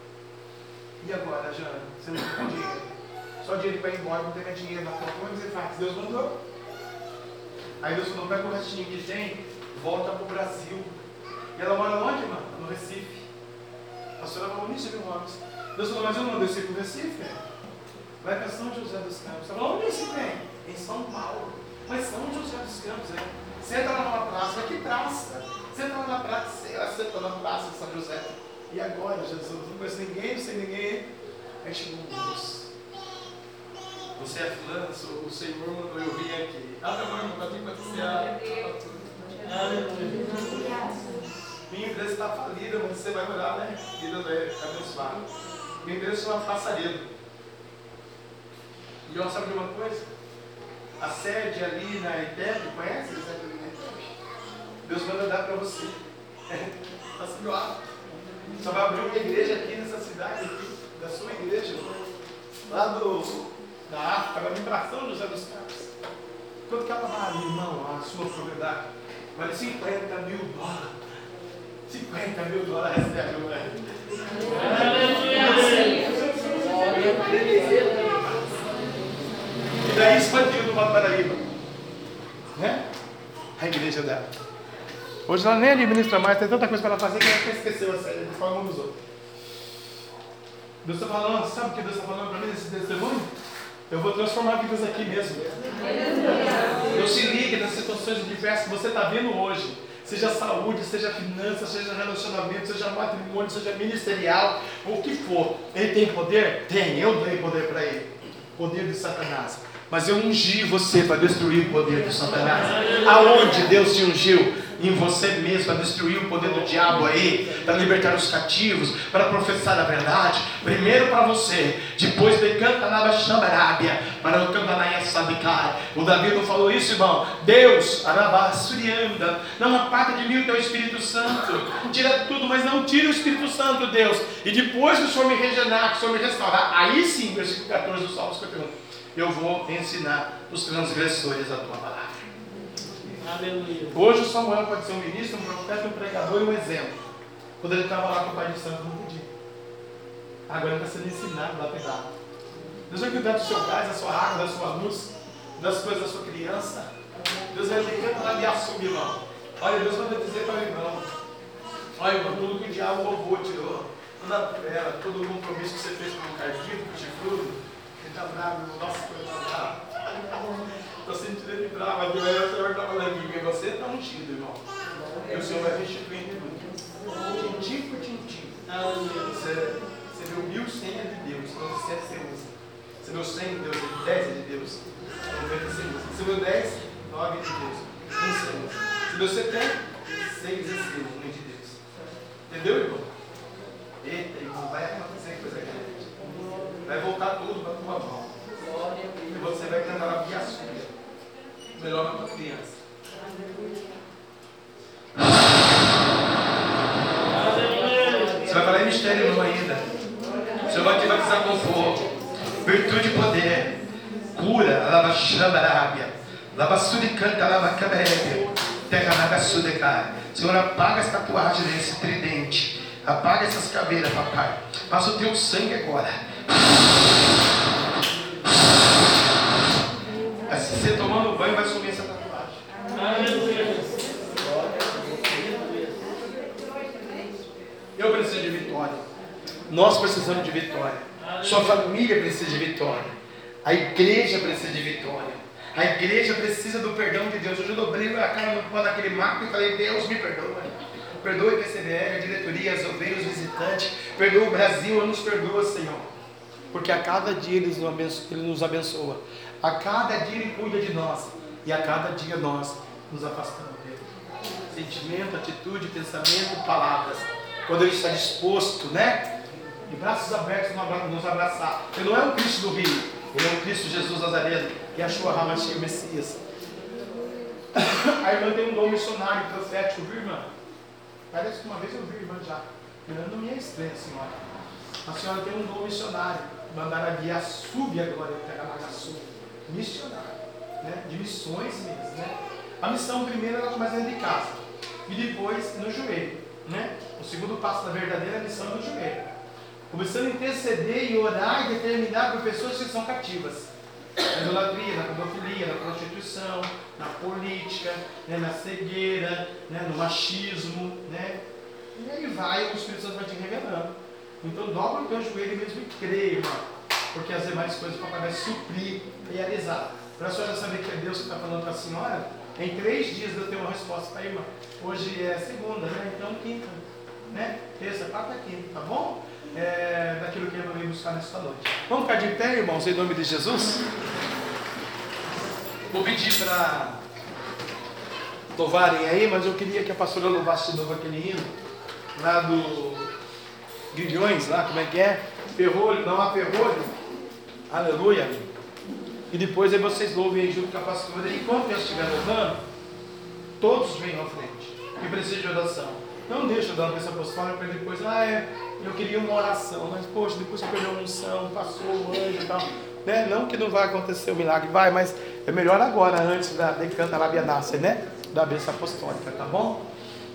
E agora, Jana? Você não tem dinheiro. Só dinheiro para ir embora, não tem mais dinheiro na conta. Como é você faz? Deus mandou. Aí Deus falou, pega o restinho que tem, volta para o Brasil. E ela mora onde, irmã? No Recife. A senhora falou nisso, viu, Gomes? Deus falou, mas eu não desci para o Recife. Vai para São José dos Campos. Ela falou, onde você tem? Em São Paulo. Mas São José dos Campos, é. Senta lá numa praça, mas que praça? Senta lá na praça, ela senta na praça de São José. E agora, Jesus, não conheço ninguém, não sei ninguém. Aí chegou um Deus. Você é fulano, o Senhor mandou eu vir aqui. Ah, meu irmão, para vir passear. Minha empresa está falida, mas você vai olhar, né? Vida é abençoada. Minha empresa chama Passaredo. E ó, sabe de uma coisa? A sede ali na ITEP, conhece a sede ali na ITEP? Deus manda dar para você. Está sendo alto. Só vai abrir uma igreja aqui nessa cidade, aqui, da sua igreja, lá do, da África, vai vir para São José dos Campos. Quanto que ela vale, irmão, a sua propriedade? Vale 50 mil dólares. 50 mil dólares não é? E daí expandiu no Paraíba. Né? A igreja dela. Hoje ela nem administra mais, tem tanta coisa para ela fazer que ela até esqueceu a série, de forma dos outros. Deus está falando, sabe o que Deus está falando para mim nesse testemunho? Eu vou transformar vidas aqui mesmo. Deus se liga nas situações diversas que você está vendo hoje. Seja saúde, seja finanças, seja relacionamento, seja matrimônio, seja ministerial, o que for. Ele tem poder? Tem, eu dei poder para ele. Poder de Satanás. Mas eu ungi você para destruir o poder de Satanás. Aonde Deus te ungiu? Em você mesmo, para destruir o poder do diabo aí, para libertar os cativos, para professar a verdade. Primeiro para você, depois de canta na Xambarábia, para o Cambanaia Sabicai. O Davi não falou isso, irmão. Deus, Arabasurianda, não aparta de mim o teu Espírito Santo. Tira tudo, mas não tira o Espírito Santo, Deus. E depois que o Senhor me regenerar, que o Senhor me restaurar, aí sim, versículo 14 do Salmo 51 eu vou ensinar os transgressores a tua palavra. Aleluia. Hoje o Samuel pode ser um ministro, um profeta, um pregador e um exemplo. Quando ele estava lá com o pai de santo, não podia. Agora ele está sendo ensinado, lapidado. Deus vai cuidar do seu gás, da sua água, da sua luz, das coisas da sua criança. Deus vai ligando lá de açúcar, irmão. Olha, Deus vai dizer para o irmão. Olha, irmão, tudo que o diabo roubou, tirou. Toda a fera, todo o compromisso que você fez com o cardíaco, com o chifrudo, bravo, irmão. Nossa, bravo. Estou sentindo ele bravo, de manhã o Senhor está falando aqui, porque você está ungido, irmão. E o Senhor vai restituir tudo. Tintim por tintim. Você, você viu mil senhas de Deus, 97 você usa. Você viu 100 de Deus, 10 é de Deus, 90 você usa. Você viu 10, 9 de Deus, 1 você usa. Se você tem, 6 é seu, 1 de Deus. Entendeu, irmão? Eita, irmão, vai acontecer coisa grande. Vai voltar tudo para a tua mão. E você vai cantar a via sua. Melhor para a tua criança. Você vai falar em mistério não ainda. Senhor vai te batizar com fogo. Virtude e poder. Cura. Lava chama arábia. Lava suricanta, lava caberébia. Terra naga sudecai. Senhor, apaga as tatuagens desse tridente. Apaga essas caveiras, papai. Passa o teu sangue agora. Se você tomando banho, vai sumir essa tatuagem. Eu preciso de vitória. Nós precisamos de vitória. Sua família precisa de vitória. A igreja precisa de vitória. A igreja precisa do perdão de Deus. Hoje eu dobrei a cara no pó daquele mato e falei, Deus me perdoa. Perdoe o PCBR, a diretoria, as ovelhas, os visitantes. Perdoa o Brasil, nos perdoa, Senhor. Porque a cada dia Ele nos abençoa. Ele nos abençoa. A cada dia Ele cuida de nós. E a cada dia nós nos afastamos dele. Sentimento, atitude, pensamento, palavras. Quando Ele está disposto, né? De braços abertos nos abraçar. Ele não é o Cristo do Rio. Ele é o Cristo Jesus Nazareno. E achou a Ramachia Messias. A irmã tem um dom missionário, profético, viu, irmã? Parece que uma vez eu vi a irmã já. Irmã não me é estranha, senhora. A senhora tem um dom missionário. Mandar a guia sube a glória Tegamagaçu. Missionário. Né? De missões mesmo. Né? A missão primeiro ela começa dentro de casa. E depois no joelho. Né? O segundo passo da verdadeira missão é no joelho. Começando a interceder e orar e determinar por pessoas que são cativas. Na idolatria, na pedofilia, na prostituição, na política, né? na cegueira, né? no machismo. Né? E aí vai, o Espírito Santo vai te revelando. Então dobra o teu joelho mesmo e irmão. Porque as demais coisas o papai vai suprir, realizar. Para a senhora saber que é Deus que está falando para a senhora, em três dias eu tenho uma resposta para a irmã. Hoje é segunda, né? Então quinta. Né? Terça, quarta, quinta, tá bom? é, daquilo que ele vai buscar nesta noite. Vamos ficar de pé, irmãos, em nome de Jesus? Vou pedir para louvarem aí, mas eu queria que a pastora louvasse de novo aquele hino lá do Grilhões, lá, como é que é? Ferrolho, não há ferrolho. Aleluia. E depois aí vocês louvem aí junto com a pastora. E enquanto eu estiver louvando, todos venham à frente. Que precisa de oração. Não deixa dar uma apostólica para depois, ah, é, eu queria uma oração, mas poxa, depois que perdeu a unção, passou o anjo e tal. Né? Não que não vai acontecer o milagre, vai, mas é melhor agora, antes da decanta nascer, né? Da bênção apostólica, tá bom?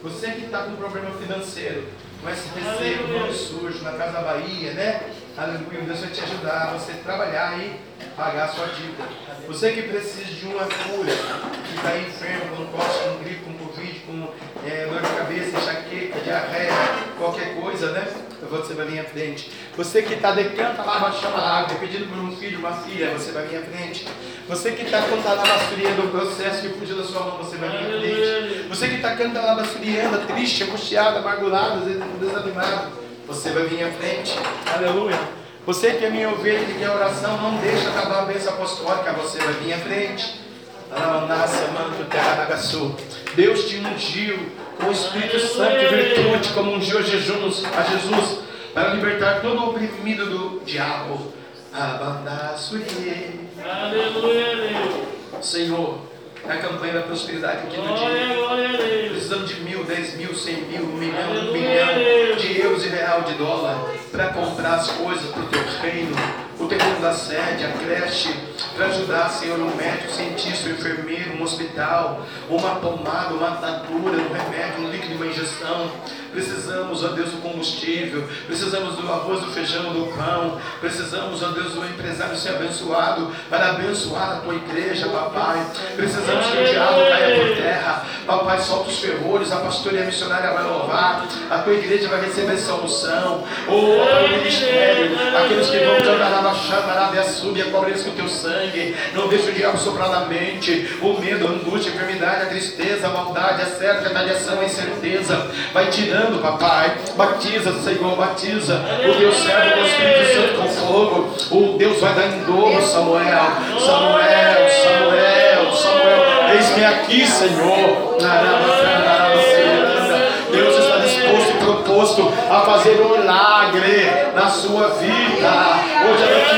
Você que está com problema financeiro, com esse receio, nome sujo, na Casa Bahia, né? Aleluia, Deus vai te ajudar você trabalhar e pagar a sua dívida. Você que precisa de uma cura, que está enfermo, com tosse, com gripe, com covid, com é, dor de cabeça, enxaqueca, diarreia, qualquer coisa, né? Você vai vir à frente. Você que está decanta lá, chama a água, pedindo por um filho, uma filha, você vai vir à frente. Você que está cantando a basturia do processo que fugiu da sua mão, você vai vir à frente. Você que está cantando a basturia, triste, angustiado, amargurado, desanimado, você vai vir à frente. Aleluia. Você que é minha ovelha e quer oração, não deixa acabar a bênção apostólica, você vai vir à frente. Deus te ungiu com o Espírito Santo e virtude, como ungiu a Jesus, a Jesus para libertar todo o oprimido do diabo. Aleluia. Senhor, na campanha da prosperidade aqui no dia. Precisamos de mil, dez mil, cem mil, um milhão, um milhão de euros e real de dólar para comprar as coisas para o teu reino o terreno da sede, a creche, para ajudar, Senhor, um médico, um cientista, um enfermeiro, um hospital, uma pomada, uma atadura, um remédio, um líquido, uma injeção. Precisamos, ó Deus, do combustível, precisamos do arroz, do feijão, do pão, precisamos, ó Deus, do empresário ser abençoado. Para abençoar a tua igreja, papai. Precisamos que o diabo caia por terra, papai, solta os ferrolhos, a pastoria missionária vai louvar, a tua igreja vai receber solução, ou oh, o ministério, aqueles que vão te andar na chama, na sube, cobre-se com o teu sangue, não deixe o diabo soprar na mente, o medo, a angústia, a enfermidade, a tristeza, a maldade, a certa, a retaliação, a incerteza, vai tirando, papai, batiza, Senhor, batiza, o Deus servo o Espírito Santo com fogo, o Deus vai dar em dobro, Samuel, Samuel, Samuel, Samuel, eis-me aqui, Senhor, Deus está disposto e proposto a fazer um milagre na sua vida. Hoje é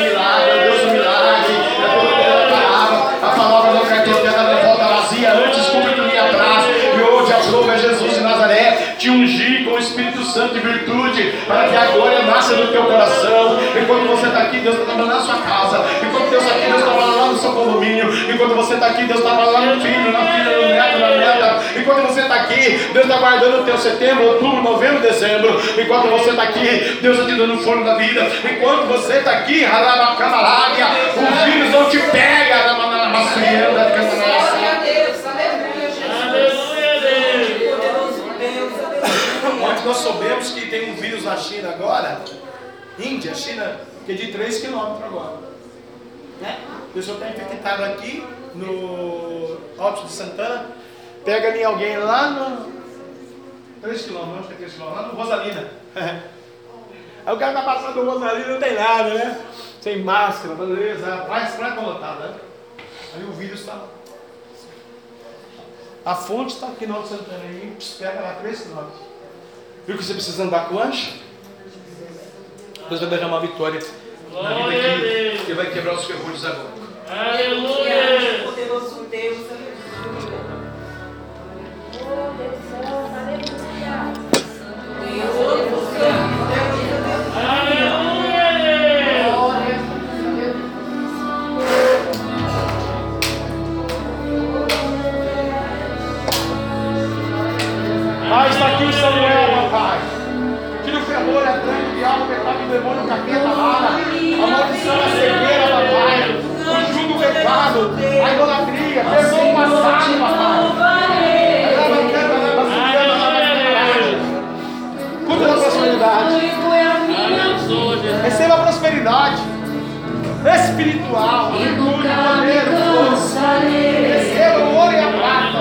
Santo e virtude para que a glória nasça no teu coração. Enquanto você está aqui, Deus está trabalhando na sua casa. Enquanto Deus está aqui, Deus está trabalhando lá no seu condomínio. Enquanto você está aqui, Deus está trabalhando no filho, na filha, no neto, na neta. Enquanto você está aqui, Deus está guardando o teu setembro, outubro, novembro, dezembro. Enquanto você está aqui, Deus está te dando o forno da vida. Enquanto você está aqui, Camalária, o vírus não te pega, Ramamassuianda, Nós soubemos que tem um vírus na China agora, Índia, China, que é de 3 quilômetros agora. Né? A pessoa está infectada aqui no Alto de Santana, pega em alguém lá no 3 quilômetros, acho que é 3 quilômetros, lá no Rosalina. Aí o cara tá passando o Rosalina não tem nada, né? Sem máscara, beleza, vai pra lotada. Né? Aí o vírus está. A fonte está aqui no Alto Santana, aí pega lá 3 quilômetros. Viu que você precisa andar com anjo? Deus vai derramar vitória na vida aqui, que vai quebrar os ferrolhos agora. Aleluia! Poderoso Deus, Mas demônio, capeta, a maldição, a cegueira, papai. O jugo, o pecado, a idolatria, perdoa o passado, papai. Cuida da prosperidade. Receba a prosperidade espiritual, poder, força. Receba o ouro e a prata.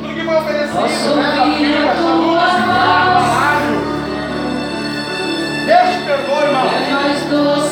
Tudo que foi oferecido, né? A filha, a luz, a Deus perdoa, irmão.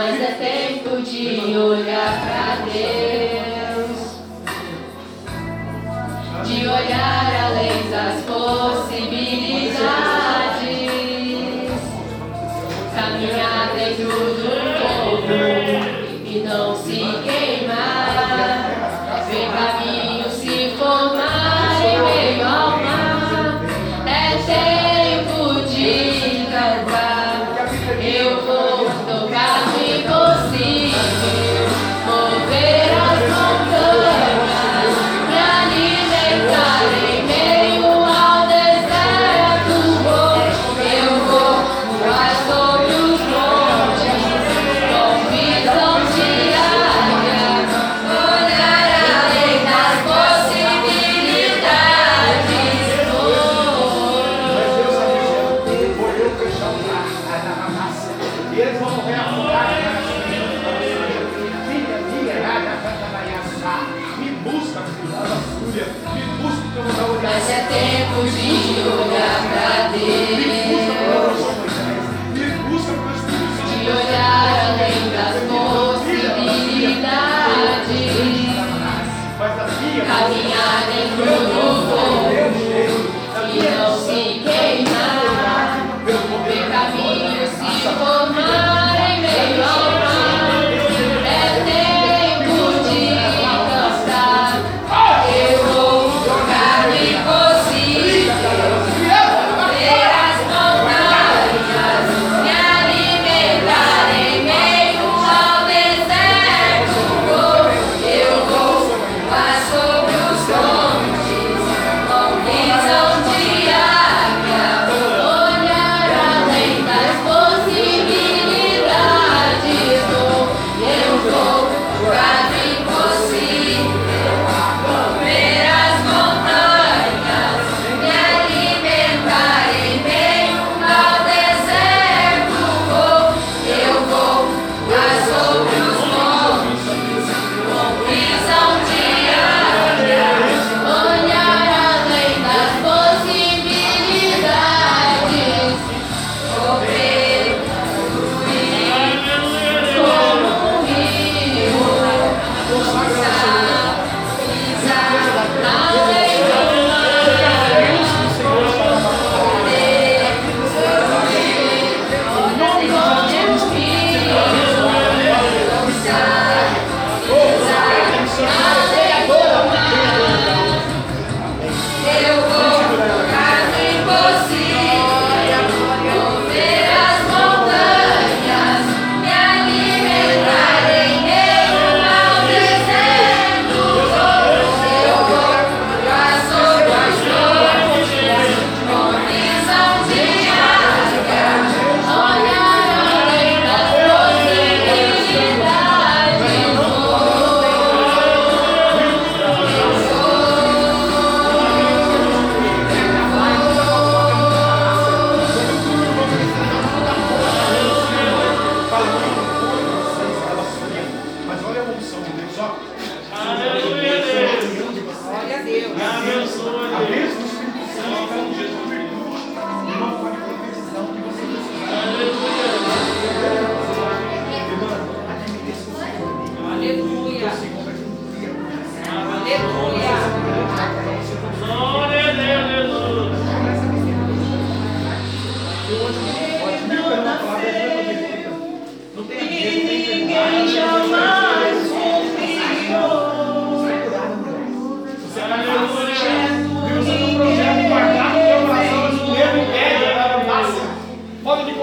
mas é tempo de olhar para Deus, de olhar além das coisas.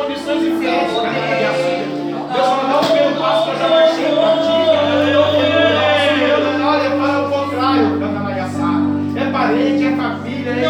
condições infiéis, cara. É assim. Deus fala, não, meu passo eu já marchei para ti. Olha, para o contrário, Cananaiaçá. É, é parente, é família, é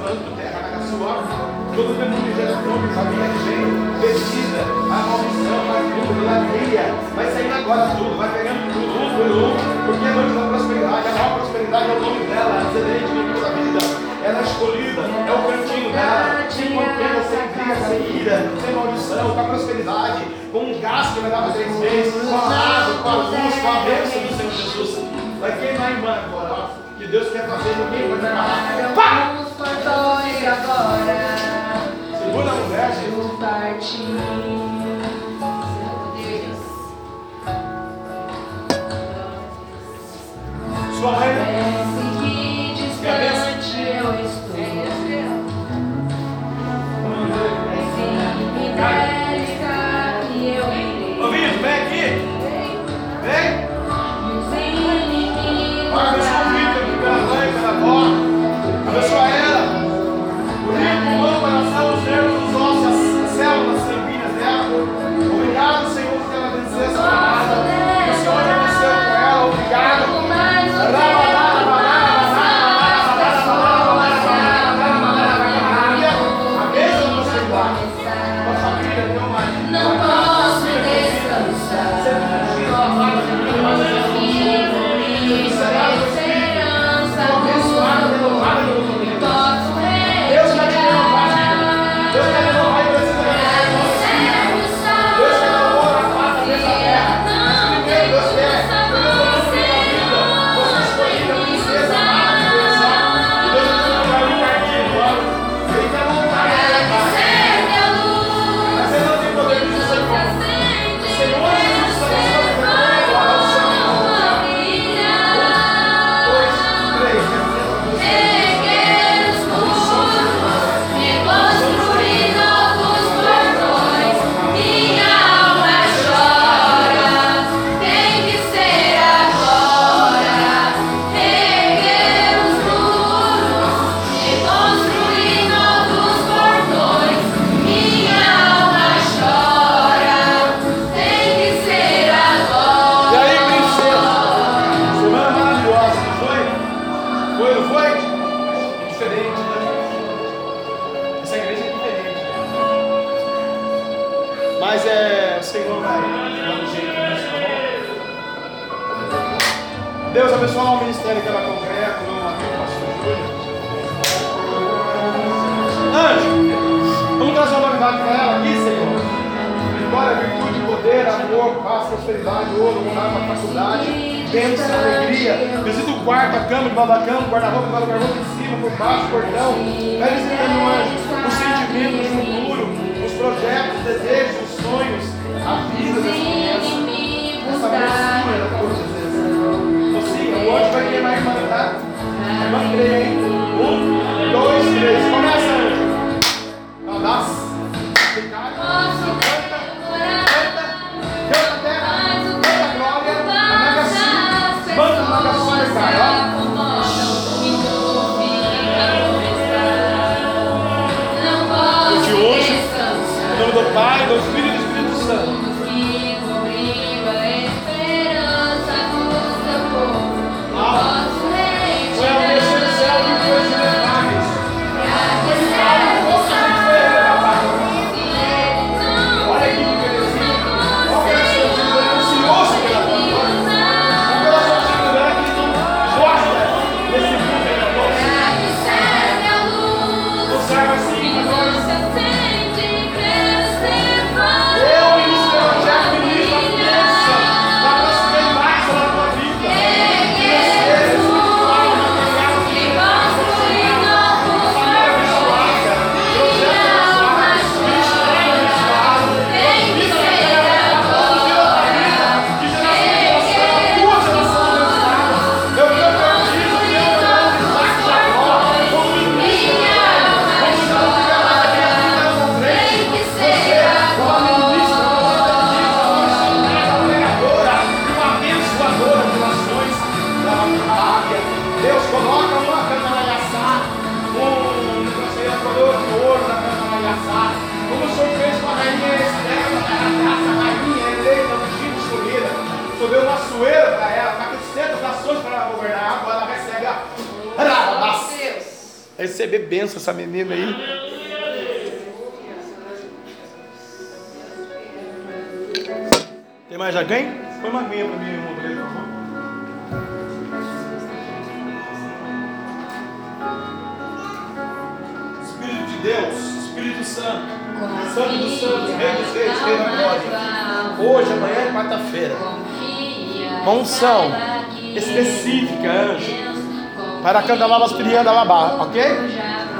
manto, terra, na caçoar, todo demônio gera fome, que vem. É vestida, a maldição, a tudo, ladrilha, vai saindo agora tudo, vai pegando tudo, um por um, porque é noite da prosperidade, a maior prosperidade é o nome dela, a excelente no da vida, ela é escolhida, é o cantinho dela, sem contenda, sem cria, sem ira, sem maldição, com a prosperidade, com um gás que vai dar para três meses, com a água, com a luz, com a bênção do Senhor Jesus. Vai queimar em banco agora. Que Deus quer fazer, no meio vai agarrar. Pá! Agora. Segura a mulher. Eu parti. Sua reina. Quarta quarto, a cama debaixo da cama, guarda-roupa debaixo do guarda-roupa, em cima, por baixo, o portão. Vai visitando o anjo, os sentimentos, o futuro, os projetos, os desejos, os sonhos, a vida das crianças. Essa mocinha da força de Deus. Mocinha, o vai queimar mais irmã, tá? A irmã creia, hein? Um, dois, três, quatro. Pai, nos essa menina aí. Tem mais alguém? Põe uma menina pra mim, irmão. Espírito de Deus, Espírito Santo, Santo dos Santos, Rei dos Reis, Rei da Glória. Hoje, amanhã é quarta-feira. Monção específica, anjo. Para cantar lá, nós ok?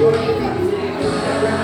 何?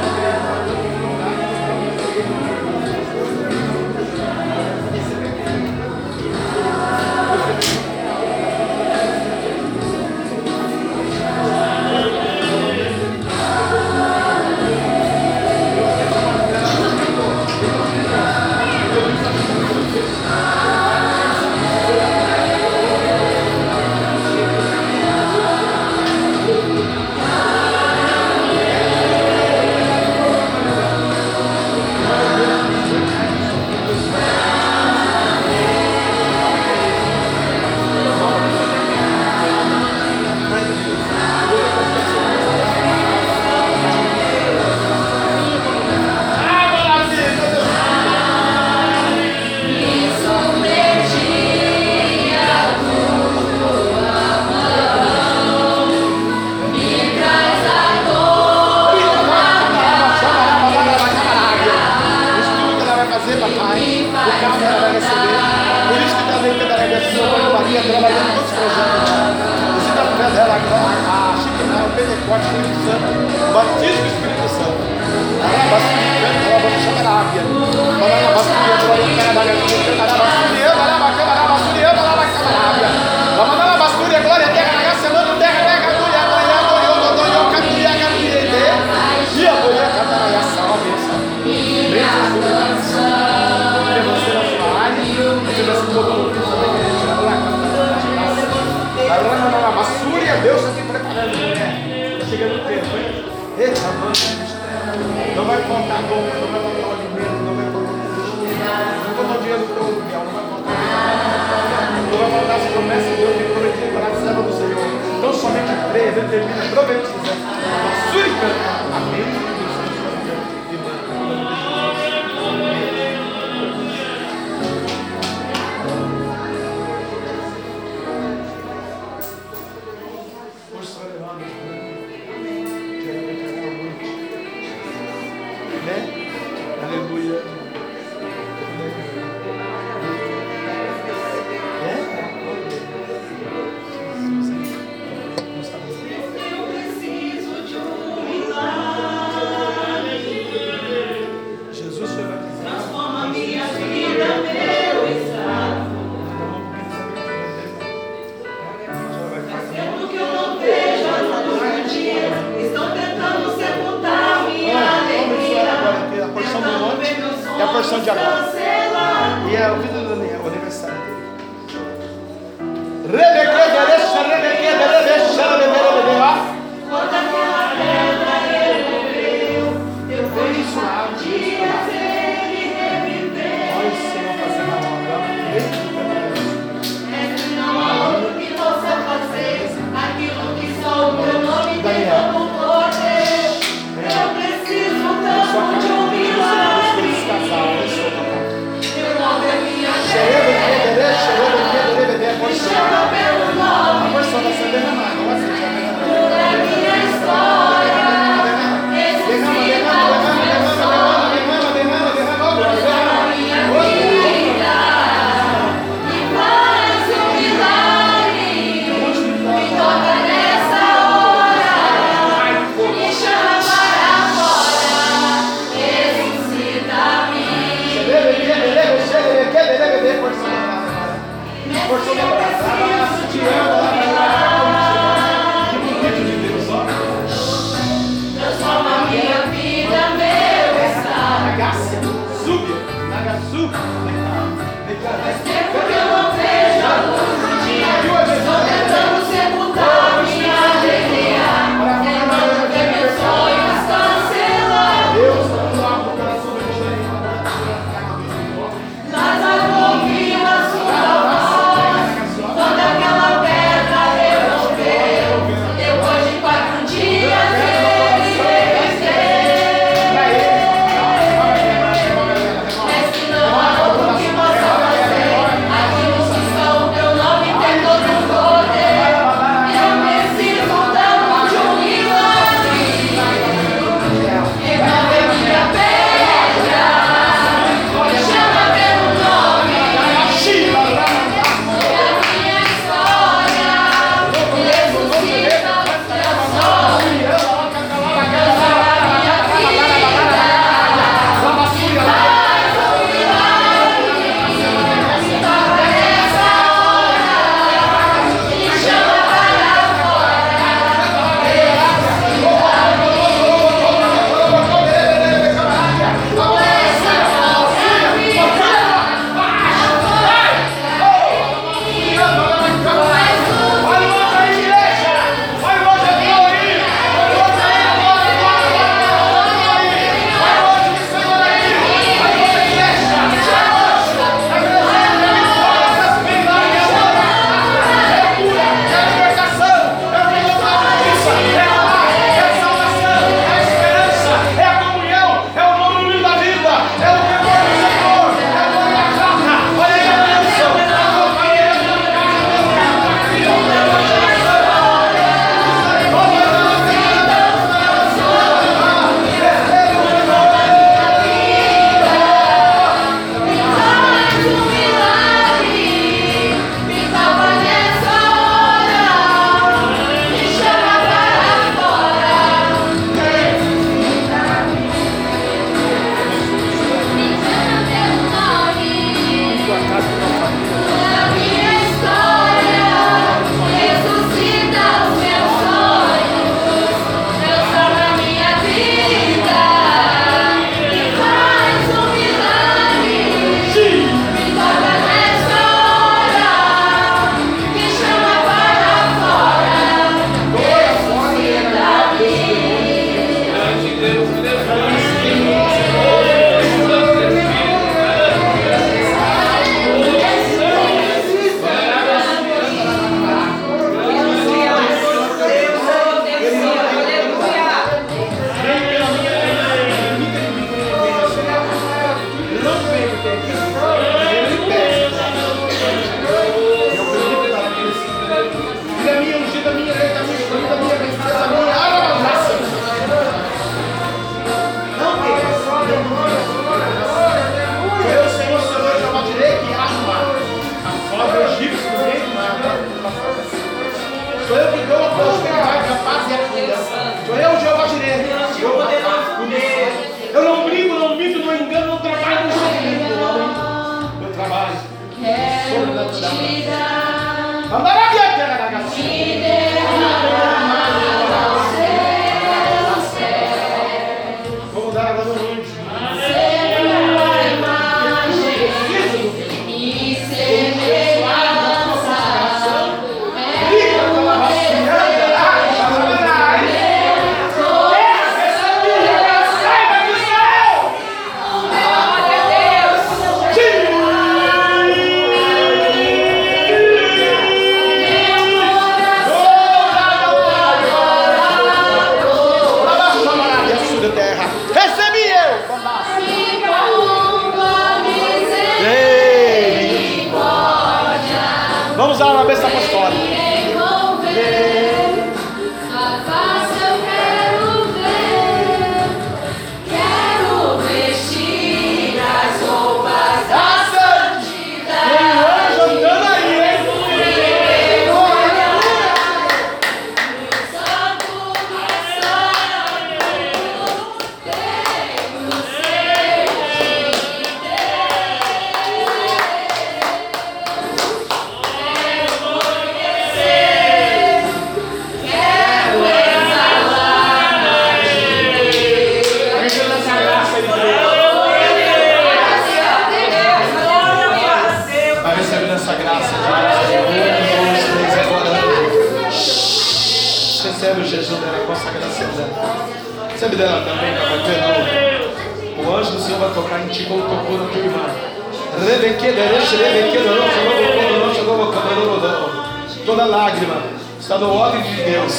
Está no óleo de Deus.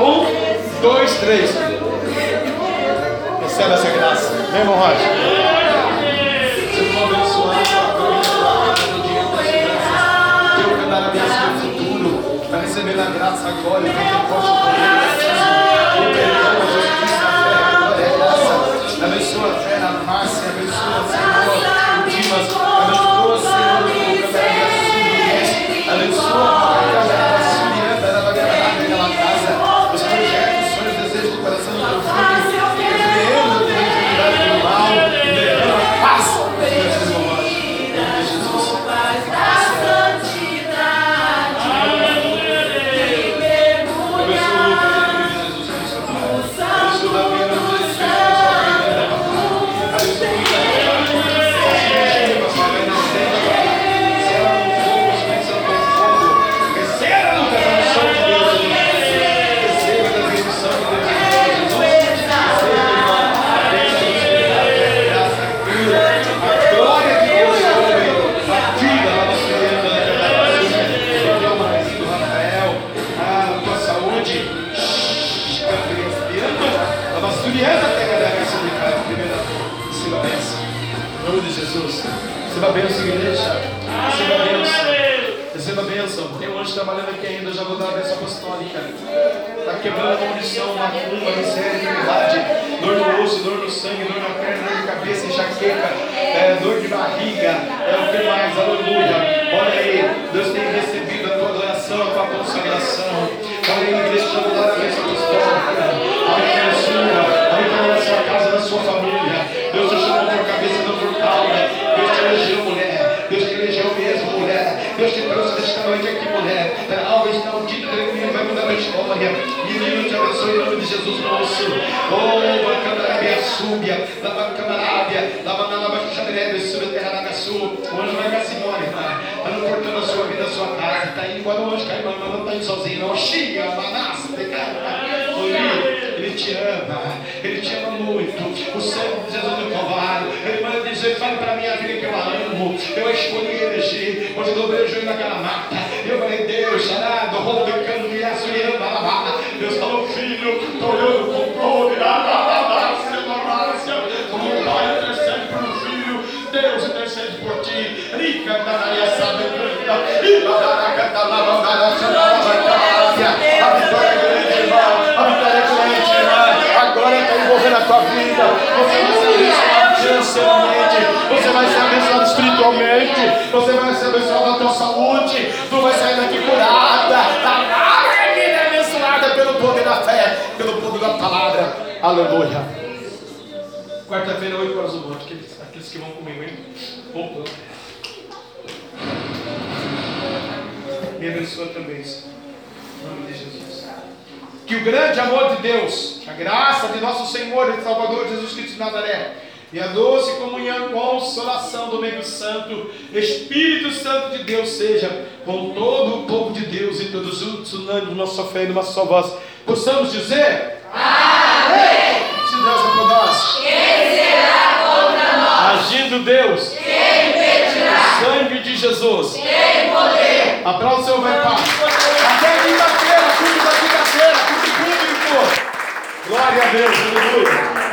Um, dois, três. Recebe essa graça. Vem, irmão Rocha. Quebrando a maldição, macumba, miséria, enfermidade, dor no osso, dor no sangue, dor na perna, dor de cabeça, enxaqueca, é, dor de barriga, é, o que mais? Aleluia. Olha aí, Deus tem recebido a tua adoração, a tua consagração. Olha aí, eu vou dar a bênção apostólica. Amém, na sua, amém, na sua casa, na sua família. Deus te chamou por cabeça, não por cauda. Deus te elegeu, mulher. Deus te elegeu mesmo, mulher. Deus te trouxe nesta noite aqui, mulher. Algo está um dito que vai mudar a história. Abençoe em nome de Jesus, moço. Oh, Bacandarabia, súbia. Terra da Sul. O anjo vai cá, Simone, tá? Tá no portão da sua vida, da sua casa. Tá indo embora o anjo cai, mas não tá indo sozinho, não. Xia, Manassa, pecado. Oi, ele te ama, Ele te ama muito. O sangue de Jesus do Calvário. Ele manda dizer: fale para minha vida que eu a amo. Eu escolhi eleger. Hoje eu dobrei o joelho naquela mata. Eu falei: Deus, charado, roubicando, me açoeando, alabada. Deus falou: Filho, estou olhando o controle. Como o pai intercede um filho, Deus intercede por ti. Rica, Maria, sabe, canta. E lá, lá, lá, A vitória é grande, irmão. A vitória é grande, irmão. A glória está envolvendo a tua vida. Você vai ser abençoado financeiramente. Você vai ser abençoado espiritualmente. Você vai ser abençoado na tua saúde. Aleluia. Quarta-feira, 8 horas do monte. Aqueles, que vão comigo, hein? Opa. Me abençoa também, Senhor. Em nome de Jesus. Que o grande amor de Deus, a graça de nosso Senhor e Salvador Jesus Cristo de Nazaré, e a doce comunhão consolação do meio santo, Espírito Santo de Deus, seja com todo o povo de Deus e todos juntos, unânimes, uma só fé e uma só voz. Possamos dizer? Amém! Se Deus é por nós, quem será contra nós? Agindo Deus, quem impedirá? Sangue de Jesus, tem poder. Aplausos, seu vai Pai. Até quinta-feira, tudo da quinta-feira, tudo público. Glória a Deus, aleluia.